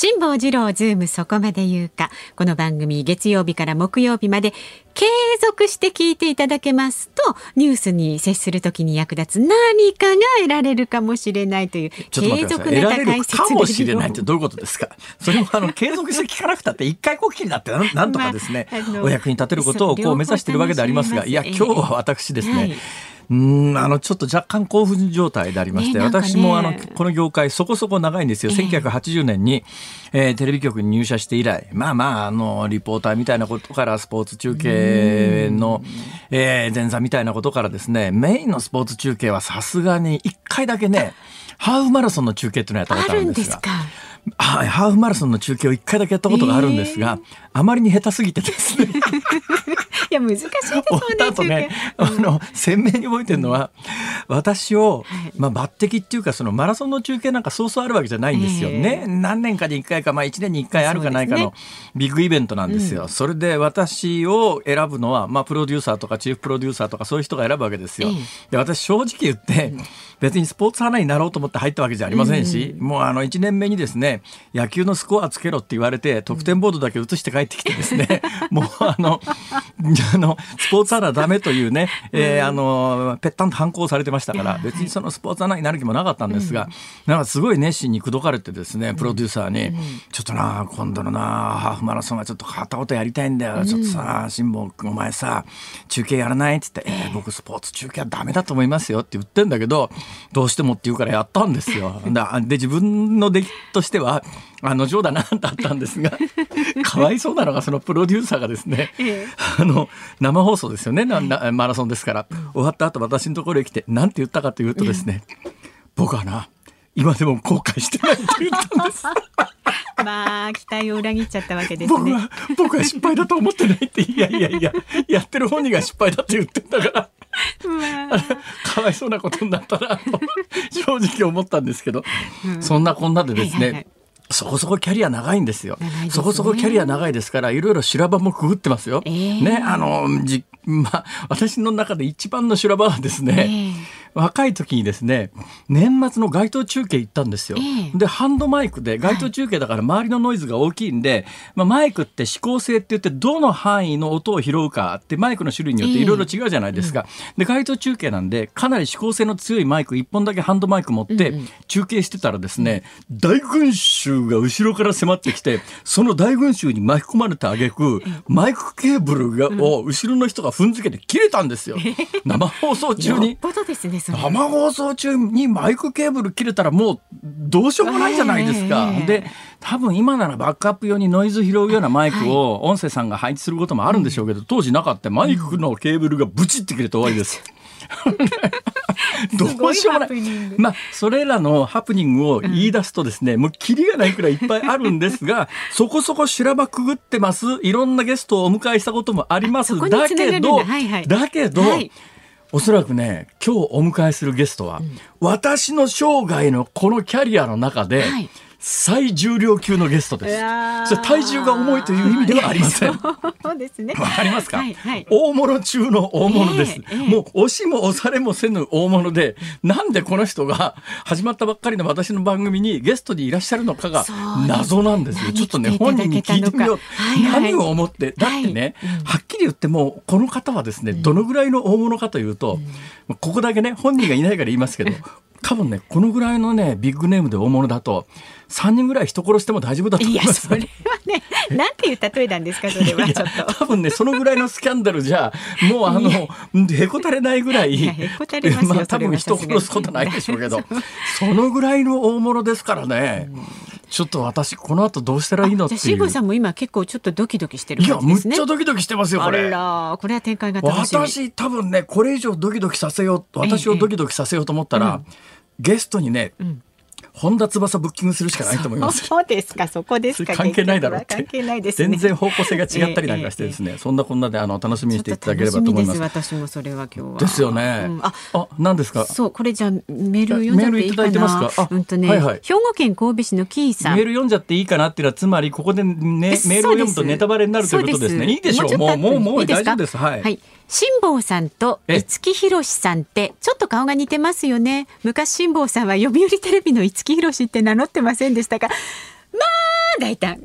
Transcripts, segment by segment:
辛坊治郎ズームそこまで言う。か。この番組月曜日から木曜日まで継続して聞いていただけますと、ニュースに接するときに役立つ。何かが得られるかもしれないという。継続ネタれる。か解説もしれないってレどういうことですかそれもあの継続して聞かなくたって一回こっきりになってなんとかですね、まあお役に立てることをこう目指しているわけでありますがいや今日は私ですね、はい、うーんあのちょっと若干興奮状態でありまして、ねね。私もあのこの業界そこそこ長いんですよ、ええ。1980年に、えーテレビ局に入社して以来まあまああのリポーターみたいなことからスポーツ中継の、えー前座みたいなことからですねメインのスポーツ中継はさすがに1回だけねハーフマラソンの中継っていうのをやったことああるんですすか。はい、ハーフマラソンの中継を1回だけやったことがあるんですが、あまりに下手すぎてですね。いや難しいですよ終わった後ねね。あの鮮明に覚えてるのは、私を、はい。まあ、抜擢っていうかそのマラソンの中継なんかそうそうあるわけじゃないんですよええ。ね、何年かに1回か、まあ、1年に1回あるかないかのビッグイベントなんですよ、それで私を選ぶのは、まあ、プロデューサーとかチーフプロデューサーとかそういう人が選ぶわけですよ。ええ。で私正直言って、別にスポーツ花になろうと思って入ったわけじゃありませんし、もうあの1年目にですね野球のスコアつけろって言われて得点ボードだけ写して帰ってきてですね、もうあのあのスポーツアナダメというね、えーあのぺったんと反抗されてましたから別にそのスポーツアナになる気もなかったんですが、なんかすごい熱心に口説かれてですねプロデューサーに、ちょっとな今度のなハーフマラソンはちょっと片言やりたいんだよ、ちょっとさ辛坊君お前さ中継やらないって言って、えー僕スポーツ中継はダメだと思いますよって言ってんだけどどうしてもって言うからやったんですよ。だで自分の出来としてはあの冗談なんだったんですが かわいそうなのがそのプロデューサーがですね、ええ。あの生放送ですよねななマラソンですから。終わった後私のところへ来て何て言ったかというとですね、僕はな今でも後悔してないって言ったんです。まあ期待を裏切っちゃったわけですね。僕は僕は失敗だと思ってないっていやいやいややってる本人が失敗だって言ってんだから。まあ。かわいそうなことになったなと正直思ったんですけど、そんなこんなでですね、はいはいはいそこそこキャリア長いんですよ。すね。そこそこキャリア長いですからいろいろ修羅場もくぐってますよ。ええ。ねあのじまあ私の中で一番の修羅場はですね、若い時にですね年末の街頭中継行ったんですよ。ええ。でハンドマイクで街頭中継だから周りのノイズが大きいんで、まあ、マイクって指向性って言ってどの範囲の音を拾うかってマイクの種類によっていろいろ違うじゃないですか。で街頭中継なんでかなり指向性の強いマイク1本だけハンドマイク持って中継してたらですね、大群衆が後ろから迫ってきてその大群衆に巻き込まれた挙句マイクケーブルがを後ろの人が踏んづけて切れたんですよ。生放送中に。よっ。ぽどですねそれ。生放送中にマイクケーブル切れたらもうどうしようもないじゃないですか。ええ。で多分今ならバックアップ用にノイズ拾うようなマイクを音声さんが配置することもあるんでしょうけど、当時なかったマイクのケーブルがブチって切れて終わりです。どうしようもないまあそれらのハプニングを言い出すとですね、もうキリがないくらいいっぱいあるんですが そこそこ修羅場くぐってます。いろんなゲストをお迎えしたこともあります。だけど、はいはい。だけど、はいおそらくね今日お迎えするゲストは、私の生涯のこのキャリアの中で、はい最重量級のゲストです。体重が重いという意味ではありません。わ そうですね。かりますか、はいはい。大物中の大物です、ええええ。もう押しも押されもせぬ大物で、なんでこの人が始まったばっかりの私の番組にゲストにいらっしゃるのかが謎なんですよ。何ちょっとね、本人に聞いてみよう。はいはい。何を思って、だってね、はいうん。はっきり言っても、この方はですね、どのぐらいの大物かというと、ここだけね、本人がいないから言いますけど、多分ねこのぐらいのねビッグネームで大物だと3人ぐらい人殺しても大丈夫だと思います、いやそれはねなんていう例えなんですかそれはちょっと。多分ねそのぐらいのスキャンダルじゃもうあのへこたれないぐらいまあ、多分人殺すことないでしょうけどそのぐらいの大物ですからね。ちょっと私この後どうしたらいいのっていう。慎吾さんも今結構ちょっとドキドキしてる、ね、いやむっちゃドキドキしてますよこれ。これは展開が私多分ねこれ以上ドキドキさせよう私をドキドキさせようと思ったら、ええ、ゲストにね、うん。本田翼ブッキングするしかないと思います。そうですか、そこですか。関係ないだろう関係ないです、ね、全然方向性が違ったりなんかしてですね、えーそんなこんなであの楽しみにしていただければと思います。私もそれは今日は。ですよね。うん、あ、あ、何ですか？そう、これじゃメール読んじゃっていいかな？あ、うんとね、はいはい、兵庫県神戸市のキーさん。メール読んじゃっていいかなっていうのはつまりここでねメールを読むとネタバレになるということですね。いいでしょう。もうもうもう大丈夫です。はい。はい辛坊さんと五木ひろしさんってちょっと顔が似てますよね昔辛坊さんは読売テレビの五木ひろしって名乗ってませんでしたか？まあ大胆。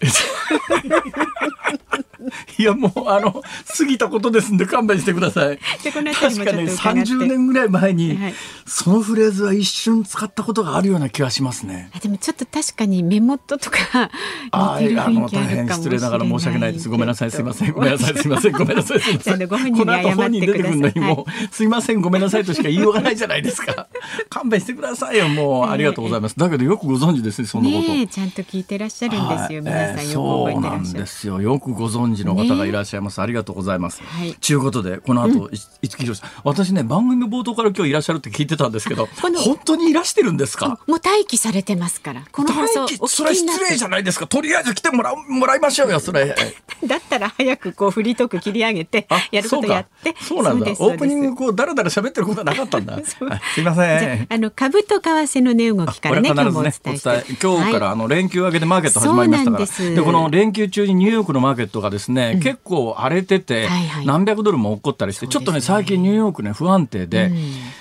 いやもうあの過ぎたことですんで勘弁してください。確かね30年ぐらい前に、はい、そのフレーズは一瞬使ったことがあるような気がしますね。でもちょっと確かに目元とか ああの大変失礼ながら申し訳ないです。ごめんなさいすいませんごめんなさいすいませんごめんなさいすいません。ご本人に謝ってください。のにも、はい、すいませんごめんなさいとしか言いようがないじゃないですか。勘弁してくださいよもうありがとうございます。だけどよくご存知ですねそのこと。ちゃんと聞いてらっしゃるんですよ、皆さんよく覚えてらっしゃる。そうなんですよよくご存知の方がいらっしゃいます。ありがとうございます。はい。ということでこの後、うん、五木ひろし私ね番組冒頭から今日いらっしゃるって聞いてたんですけど 本当にいらしてるんですか？もう待機されてますから。この放送それ失礼じゃないですか。とりあえず来てもらもらいましょうよそれ。だったら早くこうフリートーク切り上げてやることやって。そうなんだ。オープニングこうだらだら喋ってることなかったんだ。すみません。あの株と為替の値動きからね今日もお伝え。今日からあの連休明けでマーケット始まりましたから。でこの連休中にニューヨークのマーケットがですね、結構荒れてて、何百ドルも起こったりして、ちょっとね最近ニューヨークね不安定で、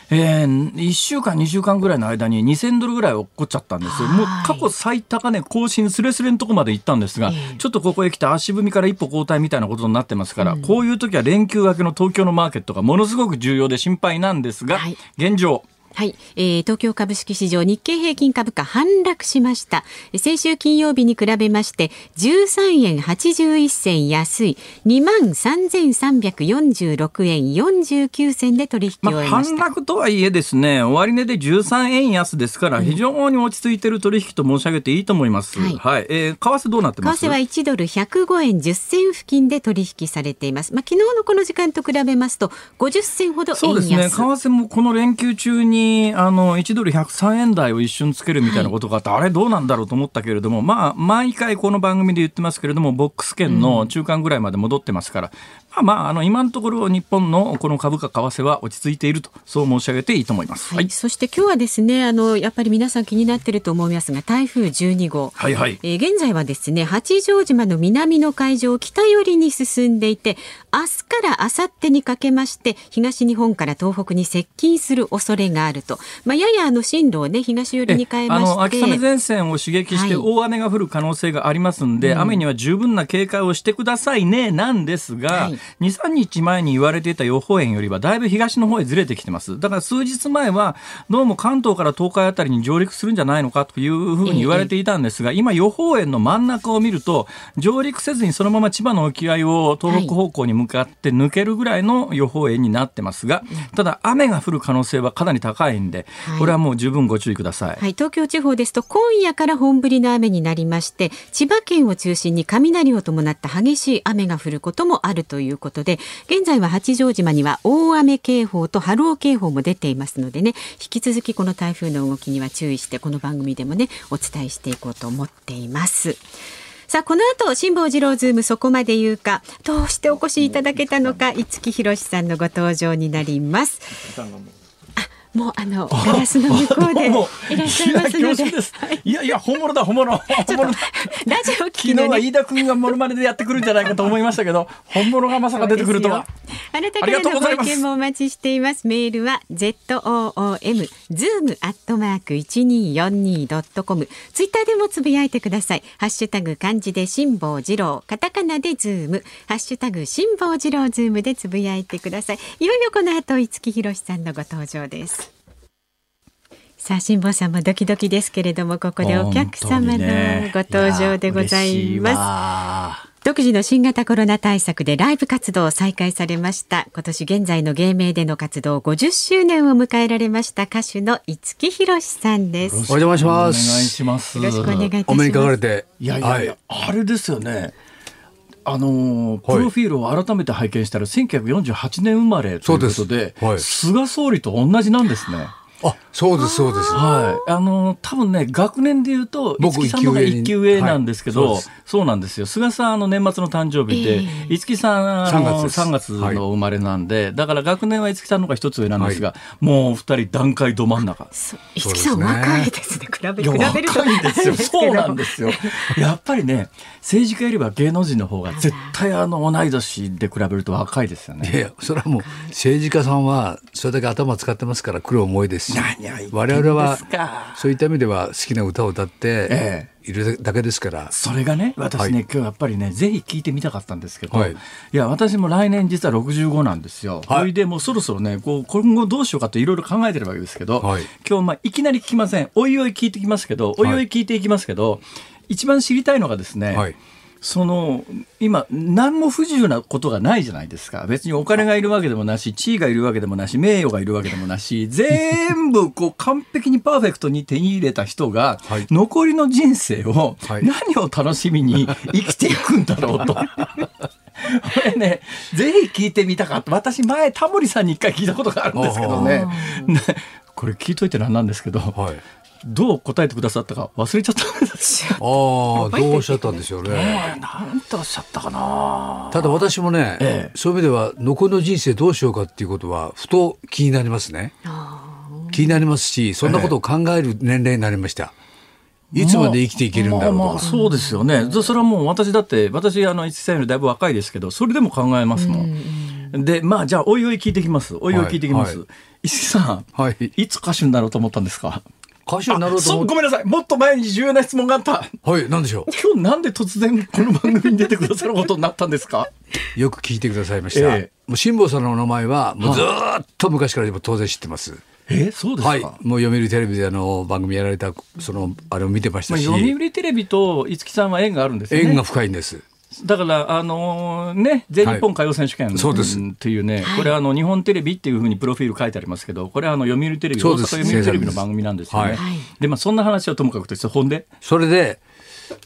えー、1週間2週間ぐらいの間に2000ドルぐらい起こっちゃったんです。よ。もう過去最高値更新すれすれのとこまで行ったんですが、ちょっとここへ来て足踏みから一歩後退みたいなことになってますから、こういう時は連休明けの東京のマーケットがものすごく重要で心配なんですが、現状はい、えー、東京株式市場日経平均株価反落しました。先週金曜日に比べまして13円81銭安い。2万3346円49銭で取引を終えました、まあ、反落とはいえですね終値で13円安ですから非常に落ち着いている取引と申し上げていいと思います、うん、はい、はい、えー、為替どうなってます？為替は1ドル105円10銭付近で取引されています。まあ昨日のこの時間と比べますと50銭ほどそうですね。為替もこの連休中にあの1ドル103円台を一瞬つけるみたいなことがあって、はい、あれどうなんだろうと思ったけれども、まあ、毎回この番組で言ってますけれども、ボックス圏の中間ぐらいまで戻ってますから、まあまあ、あの今のところ日本のこの株価為替は落ち着いているとそう申し上げていいと思います。はい、そして今日はですねあのやっぱり皆さん気になっていると思いますが台風12号、はいはい。えー、現在はですね八丈島の南の海上を北寄りに進んでいて明日から明後日にかけまして東日本から東北に接近する恐れがあると、まあ、ややあの進路をね東寄りに変えまして。秋雨前線を刺激して大雨が降る可能性がありますんで、はい、雨には十分な警戒をしてくださいねなんですが、はい、23日前に言われていた予報円よりはだいぶ東の方へずれてきてます。だから数日前はどうも関東から東海あたりに上陸するんじゃないのかというふうに言われていたんですが、今予報円の真ん中を見ると上陸せずにそのまま千葉の沖合を東北方向に向かって抜けるぐらいの予報円になってますが、ただ雨が降る可能性はかなり高いんで、これはもう十分ご注意ください。はい、東京地方ですと今夜から本降りの雨になりまして、千葉県を中心に雷を伴った激しい雨が降ることもあるといういうことで、現在は八丈島には大雨警報と波浪警報も出ていますのでね引き続きこの台風の動きには注意してこの番組でもねお伝えしていこうと思っています。さあこの後辛坊治郎ズームそこまで言うかどうしてお越しいただけたのか五木ひろしさんのご登場になります。もうあのガラスの向こうで いらっしゃいますので。いやいや本物だ本物。本物ラジオ昨日は飯田君がモノマネでやってくるんじゃないかと思いましたけど、本物がまさか出てくるとは。あなたからのご意見もお待ちしています。メールは z o o m zoom アットマーク一二四二ドットコム。ツイッターでもつぶやいてください。ハッシュタグ漢字で辛坊治郎、カタカナでズーム、ハッシュタグ辛坊治郎ズームでつぶやいてください。いよいよこの後五木ひろしさんのご登場です。さあ辛坊さんもドキドキですけれどもここでお客様のご登場でございます。独自の新型コロナ対策でライブ活動を再開されました。今年現在の芸名での活動50周年を迎えられました歌手の五木ひろしさんです。お邪魔します。お願いしますよろしくお願いいたします。お目にかかれていやいやいや、はい、あれですよね。あのプロフィールを改めて拝見したら、1948年生まれということで、はい、菅総理と同じなんですね。あ、そうですそうです。はい。あの多分ね学年で言うと五木さんのが一級上なんですけど、はい、そうそうなんですよ。菅さんあの年末の誕生日で、五木さんあの3月の生まれなんで、はい、だから学年は五木さんのが一つ上なんですが、はい、もう二人段階ど真ん中。五木さん若いですね。比べ比べると若いですよ。そうなんですよ。やっぱりね政治家よりは芸能人の方が絶対あの同い年で比べると若いですよね。いやそれはもう政治家さんはそれだけ頭使ってますから苦労重いですし。我々はそういった意味では好きな歌を歌っているだけですから、ええ、それがね私ね、はい、今日やっぱりねぜひ聞いてみたかったんですけど、はい、いや私も来年実は65なんですよ。はい、でもうそろそろねこう今後どうしようかといろいろ考えてるわけですけど、はい、今日まあいきなり聞きません。おいおい聞いてきますけどおいおい。聞いていきますけど、一番知りたいのがですね、はいその今何も不自由なことがないじゃないですか別にお金がいるわけでもなし地位がいるわけでもなし名誉がいるわけでもなし全部こう完璧にパーフェクトに手に入れた人が、残りの人生を何を楽しみに生きていくんだろうと。これね、ぜひ聞いてみたかった。私前タモリさんに一回聞いたことがあるんですけどね。これ聞いといてなんなんですけど、はい、どう答えてくださったか忘れちゃったんですよ。ああ、どうおっしゃったんでしょうね。なんておっしゃったかな。ただ私もね、ええ、そういう意味では残りの人生どうしようかっていうことはふと気になりますね。気になりますし、そんなことを考える年齢になりました。いつまで生きていけるんだろうと、まあまあ、そうですよね。それはもう私だって私あの一歳よりだいぶ若いですけど、それでも考えますもん。でまあじゃあおいおい聞いてきます。おいおい聞いてきます。はいはい、石木さん、はい、いつ歌手になろうと思ったんですか？歌手になろうと思ごめんなさい。もっと前に重要な質問があった。はい、なんでしょう？今日なんで突然この番組に出てくださることになったんですか？よく聞いてくださいました。えもう辛坊さんのお名前は、もうずっと昔から当然知ってます。えそうですはい、もう読売テレビであの番組やられたそのあれを見てましたし、まあ、読売テレビと五木さんは縁があるんですね縁が深いんですだから、あのー、ね、全日本歌謡選手権、はい、そうです。っていうね、これあの日本テレビっていうふうにプロフィール書いてありますけど、これはあの読売テレビ、大阪読売テレビの番組なんですよね。はい、で、まあそんな話はともかくとして、ほんで？それで、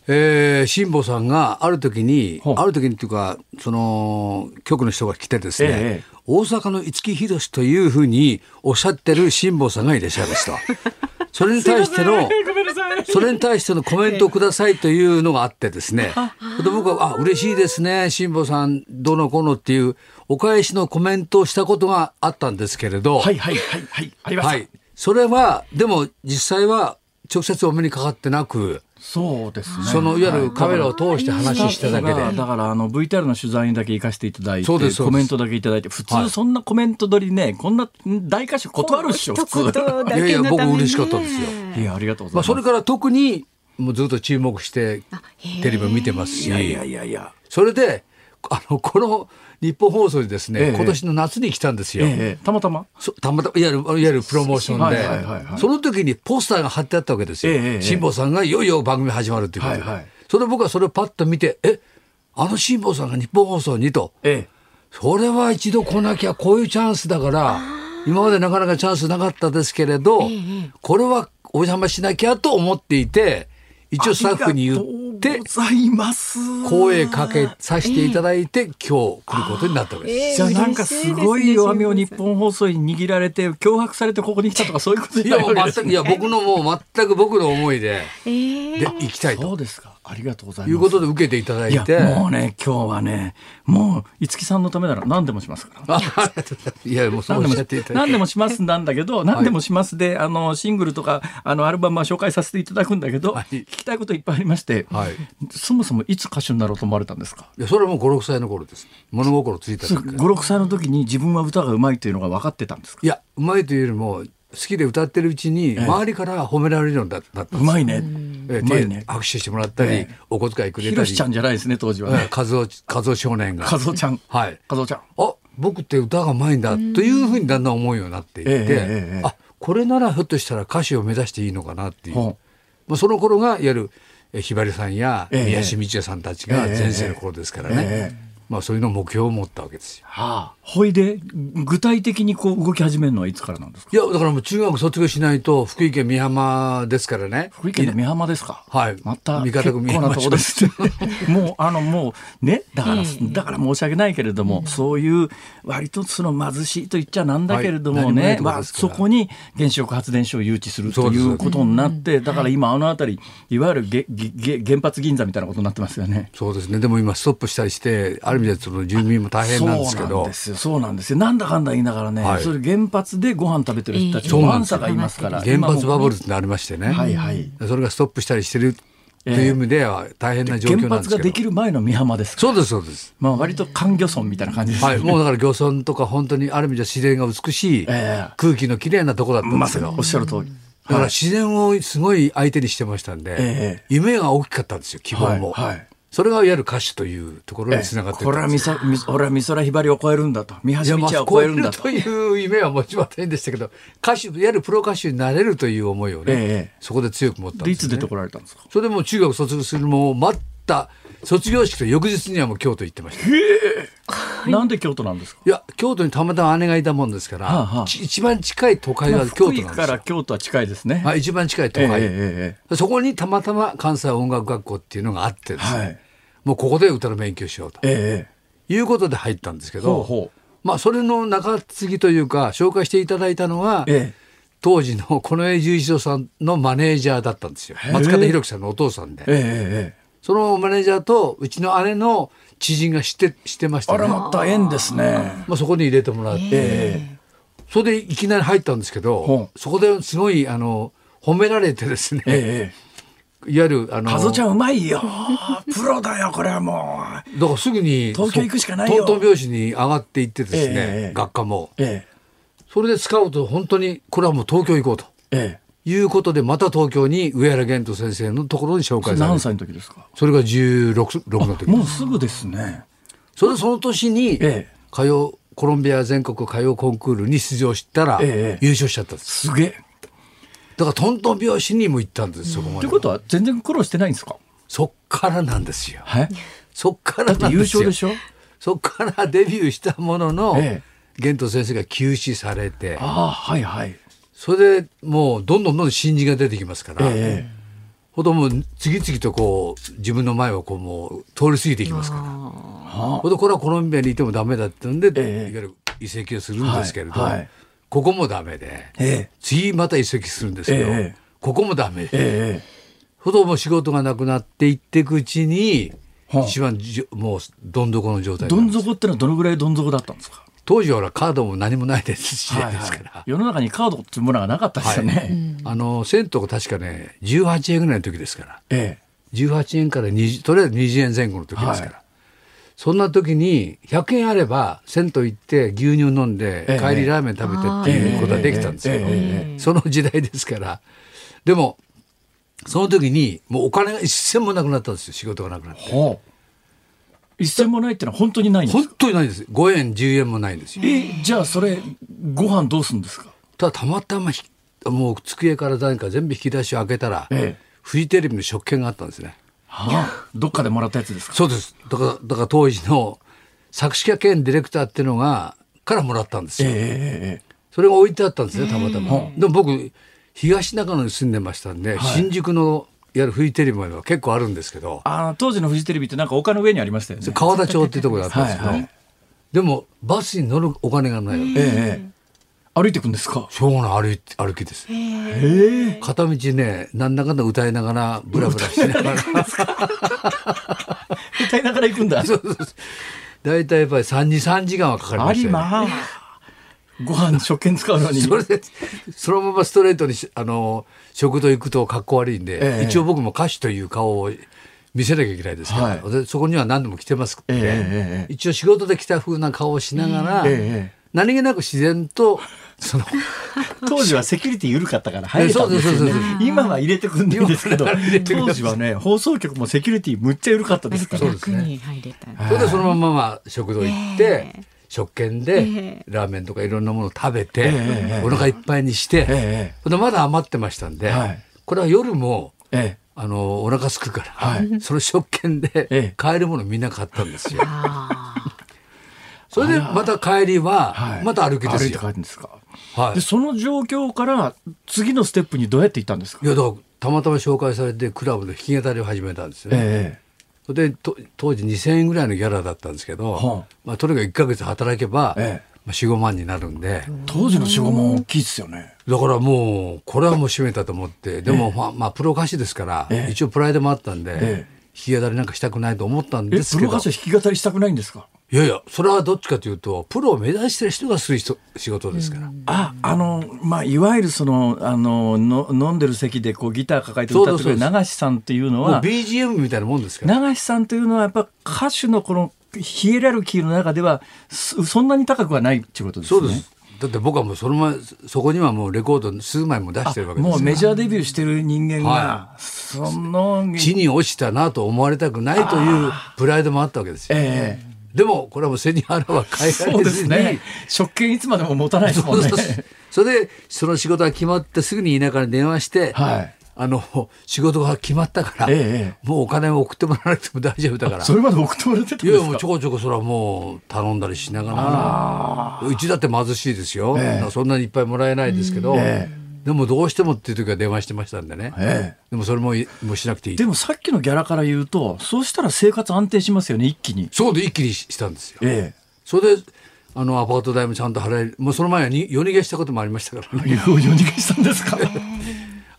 えー、辛坊さんがある時に、ある時にっていうか、その局の人が来てですね、ええ、大阪の五木ひろしというふうにおっしゃってる辛坊さんがいらっしゃいました。それに対しての、それに対してのコメントをくださいというのがあってですね、で僕は、あ、嬉しいですね、辛坊さん、どのこのっていう、お返しのコメントをしたことがあったんですけれど、はいはいはいはい、ありました。はい。それは、でも実際は直接お目にかかってなく、そうですね。そのいわゆるカメラを通して話しただけで。だからあの VTR の取材にだけ行かせていただいて、コメントだけいただいて、普通そんなコメント取りね、こんな大歌手断るっしょ、普通。いやいや、僕嬉しかったですよ。いや、ありがとうございます。まあ、それから特に、もうずっと注目してテレビを見てますし。いやいやいやいや。それで、あの、この、日本放送にですね、ええ、今年の夏に来たんですよ。え、たまたま？たまたまいわゆるいわゆるプロモーションで、はいはいはいはい、その時にポスターが貼ってあったわけですよ。辛、坊、さんがいよいよ番組始まるっていうことで、はいはい、それで僕はそれをパッと見てえあの辛坊さんが日本放送にと、それは一度来なきゃこういうチャンスだから今までなかなかチャンスなかったですけれど、これはお邪魔しなきゃと思っていて。一応スタッフに言って声かけさせていただいて、今日来ることになったわけです。じゃあなんかすごい弱みを日本放送に握られて脅迫されてここに来たとかそういうこといや全くいや僕のもう全く僕の思いで、で行きたいと。そうですか。ありがとうございます。いうことで受けていただいて。いもうね、今日はね、もう、五木さんのためなら何でもしますから。いや、もうそうおっしゃっていただいて。何でもしますなんだけど、何でもしますで、あの、シングルとか、あの、アルバムは紹介させていただくんだけど、はい、聞きたいこといっぱいありまして、はい、そもそもいつ歌手になろうと思われたんですか？いや、それはもう5、6歳の頃です。物心ついた時。5、6歳の時に自分は歌がうまいというのが分かってたんですか？いや、うまいというよりも、好きで歌ってるうちに周りから褒められるようになったんです、うまいね、えー、手握手してもらったり、お小遣いくれたり。ひろしちゃんじゃないですね当時はね、和夫和夫少年が。和夫ちゃん。はい。和夫ちゃん。あ僕って歌がうまいんだというふうにだんだん思うようになっていって、あこれならひょっとしたら歌手を目指していいのかなっていう、まあ、その頃がいわゆるひばりさんや宮下道也さんたちが全盛の頃ですからね。まあ、そういうの目標を持ったわけですよ。はあ、ほいで具体的にこう動き始めるのはいつからなんですか？いやだからもう中学卒業しないと福井県美浜ですからね。福井県の美浜ですか？はい。また結構なとこです もうあのもうねだから、だから申し訳ないけれども、そういう割とその貧しいと言っちゃなんだけれどもね、はいまあ、そこに原子力発電所を誘致するということになってだから今あの辺りいわゆるげげ原発銀座みたいなことになってますよね。そうですね。でも今ストップしたりしてある意味でその住民も大変なんですけど。そうなんですよ。なんだかんだ言いながらね、はい、それ原発でご飯食べてる人たちも安さがいますから、原発バブルってありましてね、はいはい、それがストップしたりしてるという意味では大変な状況なんですけど、原発ができる前の美浜ですそうですそうです、まあ、割と環漁村みたいな感じです、ね、はい、もうだから漁村とか本当にある意味では自然が美しい、空気のきれいなところだったんですけど、ま、おっしゃる通り。だから自然をすごい相手にしてましたんで、えー、夢が大きかったんですよ希望も。はいはいそれがいわゆる歌手というところにつながってこれは美空ひばりを超えるんだと。三橋道を超えるんだと。という夢はもちませんでしたけど歌手いわゆるプロ歌手になれるという思いをね、ええ、そこで強く持ったんです、ね、いつ出てこられたんですか？それでも中学卒業するも待った卒業式と翌日にはもう京都行ってました。なんで京都なんですか？いや京都にたまたま姉がいたもんですから、はあはあ、一番近い都会が京都なんですよ。から京都は近いですね。はい、一番近い都会、ええ、そこにたまたま関西音楽学校っていうのがあってですね。はい。もうここで歌の勉強しようと、ええ、いうことで入ったんですけど、ほうほう。まあ、それの中継ぎというか紹介していただいたのは、ええ、当時の近衛十一郎さんのマネージャーだったんですよ。松方弘樹さんのお父さんで、え、そのマネージャーとうちの姉の知人が知って知ってましたねあらまた縁ですね、まあ、そこに入れてもらって、それでいきなり入ったんですけどそこですごいあの褒められてですね、いわゆるあの。カズちゃんうまいよ。プロだよ、これはもう。だからすぐに、東京行くしかないよ。トントン拍子に上がっていってですね、えー、学科も、えー。それで使うと本当に、これはもう東京行こうと。えーいうことでまた東京に上原玄斗先生のところに紹介され何歳の時ですか？それが16の時。もうすぐですね。それでその年に歌謡コロンビア全国歌謡コンクールに出場したら優勝しちゃったんです、すげえ。だからトントン拍子にも行ったんですそこまで。ということは全然苦労してないんですか？そっからなんですよ。そっから優勝でしょ？そっからデビューしたものの、ええ、玄斗先生が休止されて。あはいはいそれでもうどんどんどんどん新人が出てきますから、ええ、ほど次々とこう自分の前をこうもう通り過ぎていきますから。ほどこれはコロンビアにいてもダメだってんで、ええ、いわゆる移籍をするんですけれど、はい。はい。ここもダメで、ええ、次また移籍するんですけど、え、ここもダメで、ええ、ほども仕事がなくなっていっていくうちに、一番じもうどん底の状態どん底ってのはどのぐらいどん底だったんですか？当時はカードも何もないですし、はいはい、ですから。世の中にカードっていうものがなかったですよね、はい、あの銭湯確かね18円ぐらいの時ですから、ええ、18円から20とりあえず20円前後の時ですから、はい。そんな時に100円あれば銭湯行って牛乳飲んで帰りラーメン食べてっていうことはできたんですけど、その時代ですから。でもその時にもうお金が一銭もなくなったんですよ。仕事がなくなって。一銭もないってのは本当にないんです本当にないです。5円10円もないんですよ。えじゃあそれご飯どうするんですか？ただたまたまもう机から何か全部引き出しを開けたら、ええ、フジテレビの食券があったんですね。はあ、どっかでもらったやつですか？そうです。だからだから当時の作詞家兼ディレクターっていうのがからもらったんですよ、えー、それが置いてあったんですねたまたま、えー、でも僕東中野に住んでましたんで、はい、新宿のいわゆるフジテレビまでは結構あるんですけどあ当時のフジテレビってなんか丘の上にありましたよね川田町っていうところだったんですけど、はいはい、でもバスに乗るお金がないわけ、えー歩いていくんですか？そうな歩い歩きです。片道ね、なんだかんだ歌いながら、ブラブラしながら。歌いながら行くんだ。そうそう大体やっぱり3、2、3時間はかかりましたよ、ね。ありまあ。ご飯食券使うのに。それで、そのままストレートに、あの、食堂行くと格好悪いんで、ええ、一応僕も歌手という顔を見せなきゃいけないですから、はい、そこには何度も来てますって、え、一応仕事で来た風な顔をしながら、何気なく自然とその 当時はセキュリティ緩かったから 入れたんですよ、ね、今は入れてくんですけど。当時はね放送局もセキュリティむっちゃ緩かったですから。そうですねそれでそのまままあ食堂行って、食券でラーメンとかいろんなものを食べて、お腹いっぱいにして、ええ、まだ余ってましたんで、はい、これは夜も、ええ、あのお腹すくから、はい、その食券で買えるものみんな買ったんですよ。それでまた帰りはまた歩きですよ。歩いですか。はい、でその状況から次のステップにどうやっていったんですか？いやだたまたま紹介されてクラブで弾き語りを始めたんですよね。ええ、で当時2,000円ぐらいのギャラだったんですけど、はあ、まあ、とにかく1か月働けば、ええ。まあ、45万になるんで。当時の45万大きいですよね。だからもうこれはもう閉めたと思って。でも、まあ、まあプロ歌手ですから、一応プライドもあったんで、弾き語りなんかしたくないと思ったんですけどプロ弾き語りしたくないんですか？いやいや、それはどっちかというと、プロを目指してる人がする人仕事ですから。あ、あの、まあ、いわゆるその、あの、の飲んでる席でこうギター抱えて歌ってる流しさんっていうのは。BGM みたいなもんですから。流しさんというのはやっぱ歌手のこのヒエラルキーの中ではそんなに高くはないっていうことですね。そうです。だって僕はもうその前そこにはもうレコード数枚も出してるわけですもうメジャーデビューしてる人間が、はい、その地に落ちたなと思われたくないというプライドもあったわけですよ。ええ。ーでもこれはもう背に腹は変えられずに、ね、食券いつまでも持たないですもんね。それでその仕事が決まってすぐに田舎に電話して、はい、あの仕事が決まったから、ええ、もうお金を送ってもらわなくても大丈夫だから。それまで送ってもらってたんですか？いやもうちょこちょこそれはもう頼んだりしながら。うちだって貧しいですよ、え、そんなにいっぱいもらえないですけど、でもどうしてもっていう時は電話してましたんでね、ええ、でもそれももうしなくていい。でもさっきのギャラから言うとそうしたら生活安定しますよね一気に。そうで一気にしたんですよ、ええ、それであのアパート代もちゃんと払える。もうその前に夜逃げしたこともありましたからね。夜逃げしたんですか？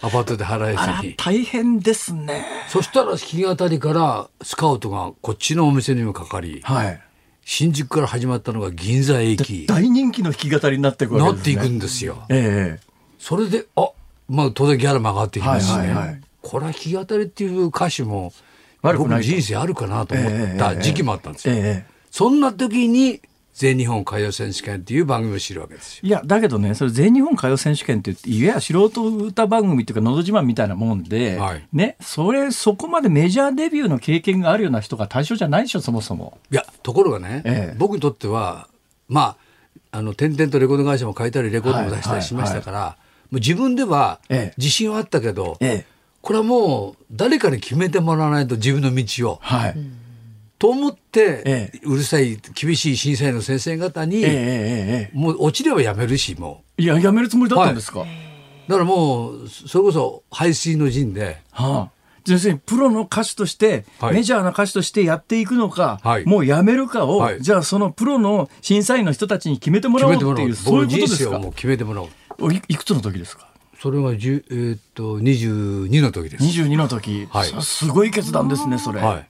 アパートで払えずに大変ですね。そしたら弾き語りからスカウトがこっちのお店にもかかり、はい、新宿から始まったのが銀座駅。大人気の弾き語りになっていくわけです、ね、なっていくんですよ、ええ。それであまあ当然ギャラも上がってきますしね、はいはいはい、これは弾き語りっていう歌手も僕の人生あるかなと思った時期もあったんですよ。えーえー、そんな時に全日本歌謡選手権っていう番組を知るわけですよ。いや、だけどね、それ全日本歌謡選手権っていわゆる素人歌番組っていうか、のど自慢みたいなもんで、はい、ね、それ、そこまでメジャーデビューの経験があるような人が対象じゃないでしょ、そもそも。いや、ところがね、ええ、僕にとっては、まあ、あの、点々とレコード会社も書いたり、レコードも出したりしましたから、はいはいはい。もう自分では自信はあったけど、ええ、これはもう誰かに決めてもらわないと自分の道を。はい、と思って、ええ、うるさい厳しい審査員の先生方に、え、もう落ちればやめるしもう。いややめるつもりだったんですか、はい、だからもうそれこそ排水の陣で、はあ。要するにプロの歌手として、はい、メジャーな歌手としてやっていくのか、はい、もうやめるかを、はい、じゃあそのプロの審査員の人たちに決めてもらおうっていうそういうことですか？もう決めてもらおう。いいくつの時ですか？それはじゅ、えー、っと22の時です。22の時、はい、すごい決断ですねそれ。はい、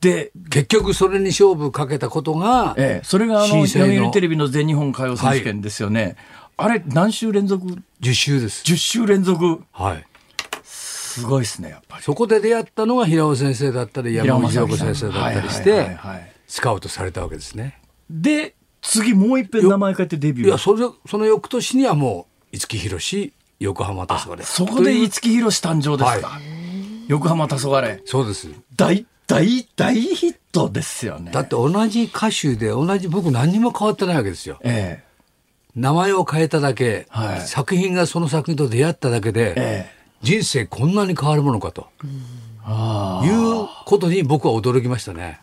で結局それに勝負かけたことが、ええ、それがあの読売テレビの全日本歌謡選手権ですよね。はい、あれ何週連続 ?10 週です。10週連続。はい。すごいですねやっぱり。そこで出会ったのが平尾先生だったり山口陽子先生だったりして、スカウトされたわけですね。で次もう一遍名前変えてデビューいやそれその翌年にはもう五木ひろし横浜黄昏そこで五木ひろし誕生ですか、はい、横浜黄昏そうです大大大ヒットですよね。だって同じ歌手で同じ僕何にも変わってないわけですよ、ええ、名前を変えただけ、はい、作品がその作品と出会っただけで、ええ、人生こんなに変わるものかと、いうことに僕は驚きましたね。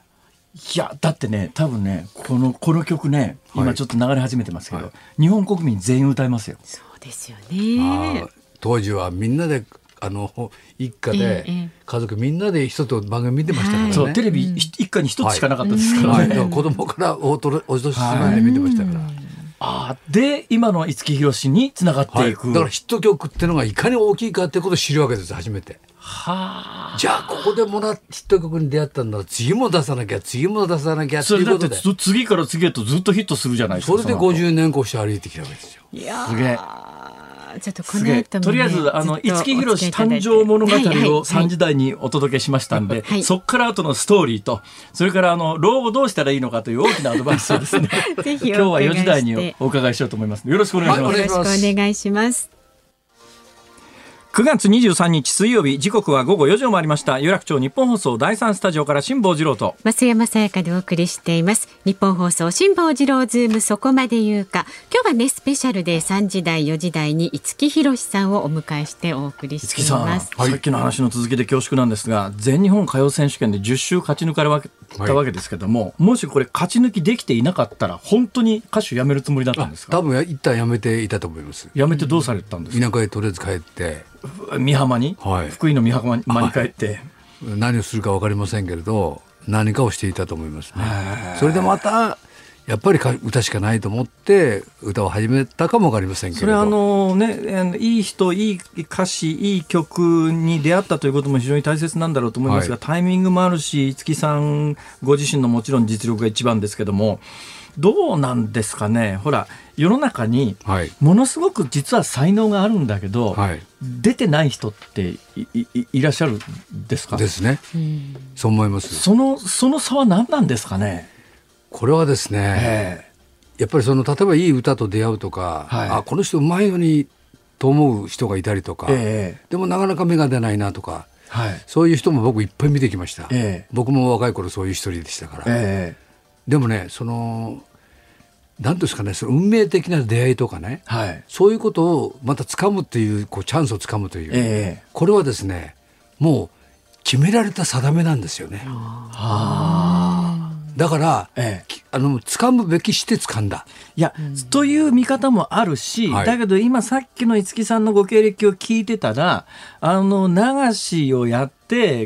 いやだってね多分ねこのこの曲ね今ちょっと流れ始めてますけど、はい、日本国民全員歌いますよ。そうですよね。当時はみんなであの一家で家族みんなで一つ番組見てましたからね、そうテレビ一家に一つしかなかったですからね、はい、子供からおとお年まで見てましたから。あで今の五木ひろしにつながっていく、はい、だからヒット曲っていうのがいかに大きいかってことを知るわけです初めて。はあ。じゃあここでもらっヒット曲に出会ったんだら次も出さなきゃ次も出さなきゃっていうことで。次から次へとずっとヒットするじゃないですか。それで50年越して歩いてきたわけですよ。いやすげえ。ちょっとこの後も、ね、とりあえずあの五木ひろし誕生物語を3時台にお届けしましたんで、はいはい、そこから後のストーリーとそれからあの老後どうしたらいいのかという大きなアドバイスをですね今日は4時台にお伺いしようと思いますよろしくお願いします、よろしくお願いします9月23日水曜日時刻は午後4時を回りました。有楽町日本放送第3スタジオから辛坊治郎と。増山さやかでお送りしています。日本放送辛坊治郎ズームそこまで言うか。今日はねスペシャルで3時台4時台に五木ひろしさんをお迎えしてお送りしています。さっきの話の続きで恐縮なんですが全日本歌謡選手権で10週勝ち抜かれたわけですけども、はい、もしこれ勝ち抜きできていなかったら本当に歌手辞めるつもりだったんですか？多分一旦辞めていたと思います。辞めてどうされたんですか？田舎へとりあえず帰って美浜に、はい、福井の美浜に帰って、はい、何をするか分かりませんけれど何かをしていたと思いますね。それでまたやっぱり歌しかないと思って歌を始めたかも分かりませんけれど。それあのねいい人いい歌詞いい曲に出会ったということも非常に大切なんだろうと思いますが、はい、タイミングもあるし五木さんご自身のもちろん実力が一番ですけどもどうなんですかね？ほら世の中にものすごく実は才能があるんだけど、はい、出てない人っていらっしゃるんですか？ですね、そう思います。そのその差は何なんですかね？これはですね、やっぱりその例えばいい歌と出会うとか、はい、あこの人うまいのにと思う人がいたりとか、えー、でもなかなか芽が出ないなとか、はい、そういう人も僕いっぱい見てきました、えー、僕も若い頃そういう一人でしたから、えー、でもねその何ですかねその運命的な出会いとかね、はい、そういうことをまた掴むっていうこうチャンスを掴むという、えー、これはですねもう決められた定めなんですよね。だから、ええ、あの掴むべきして掴んだ。いや、うん、という見方もあるし、はい、だけど今さっきの五木さんのご経歴を聞いてたらあの流しをやって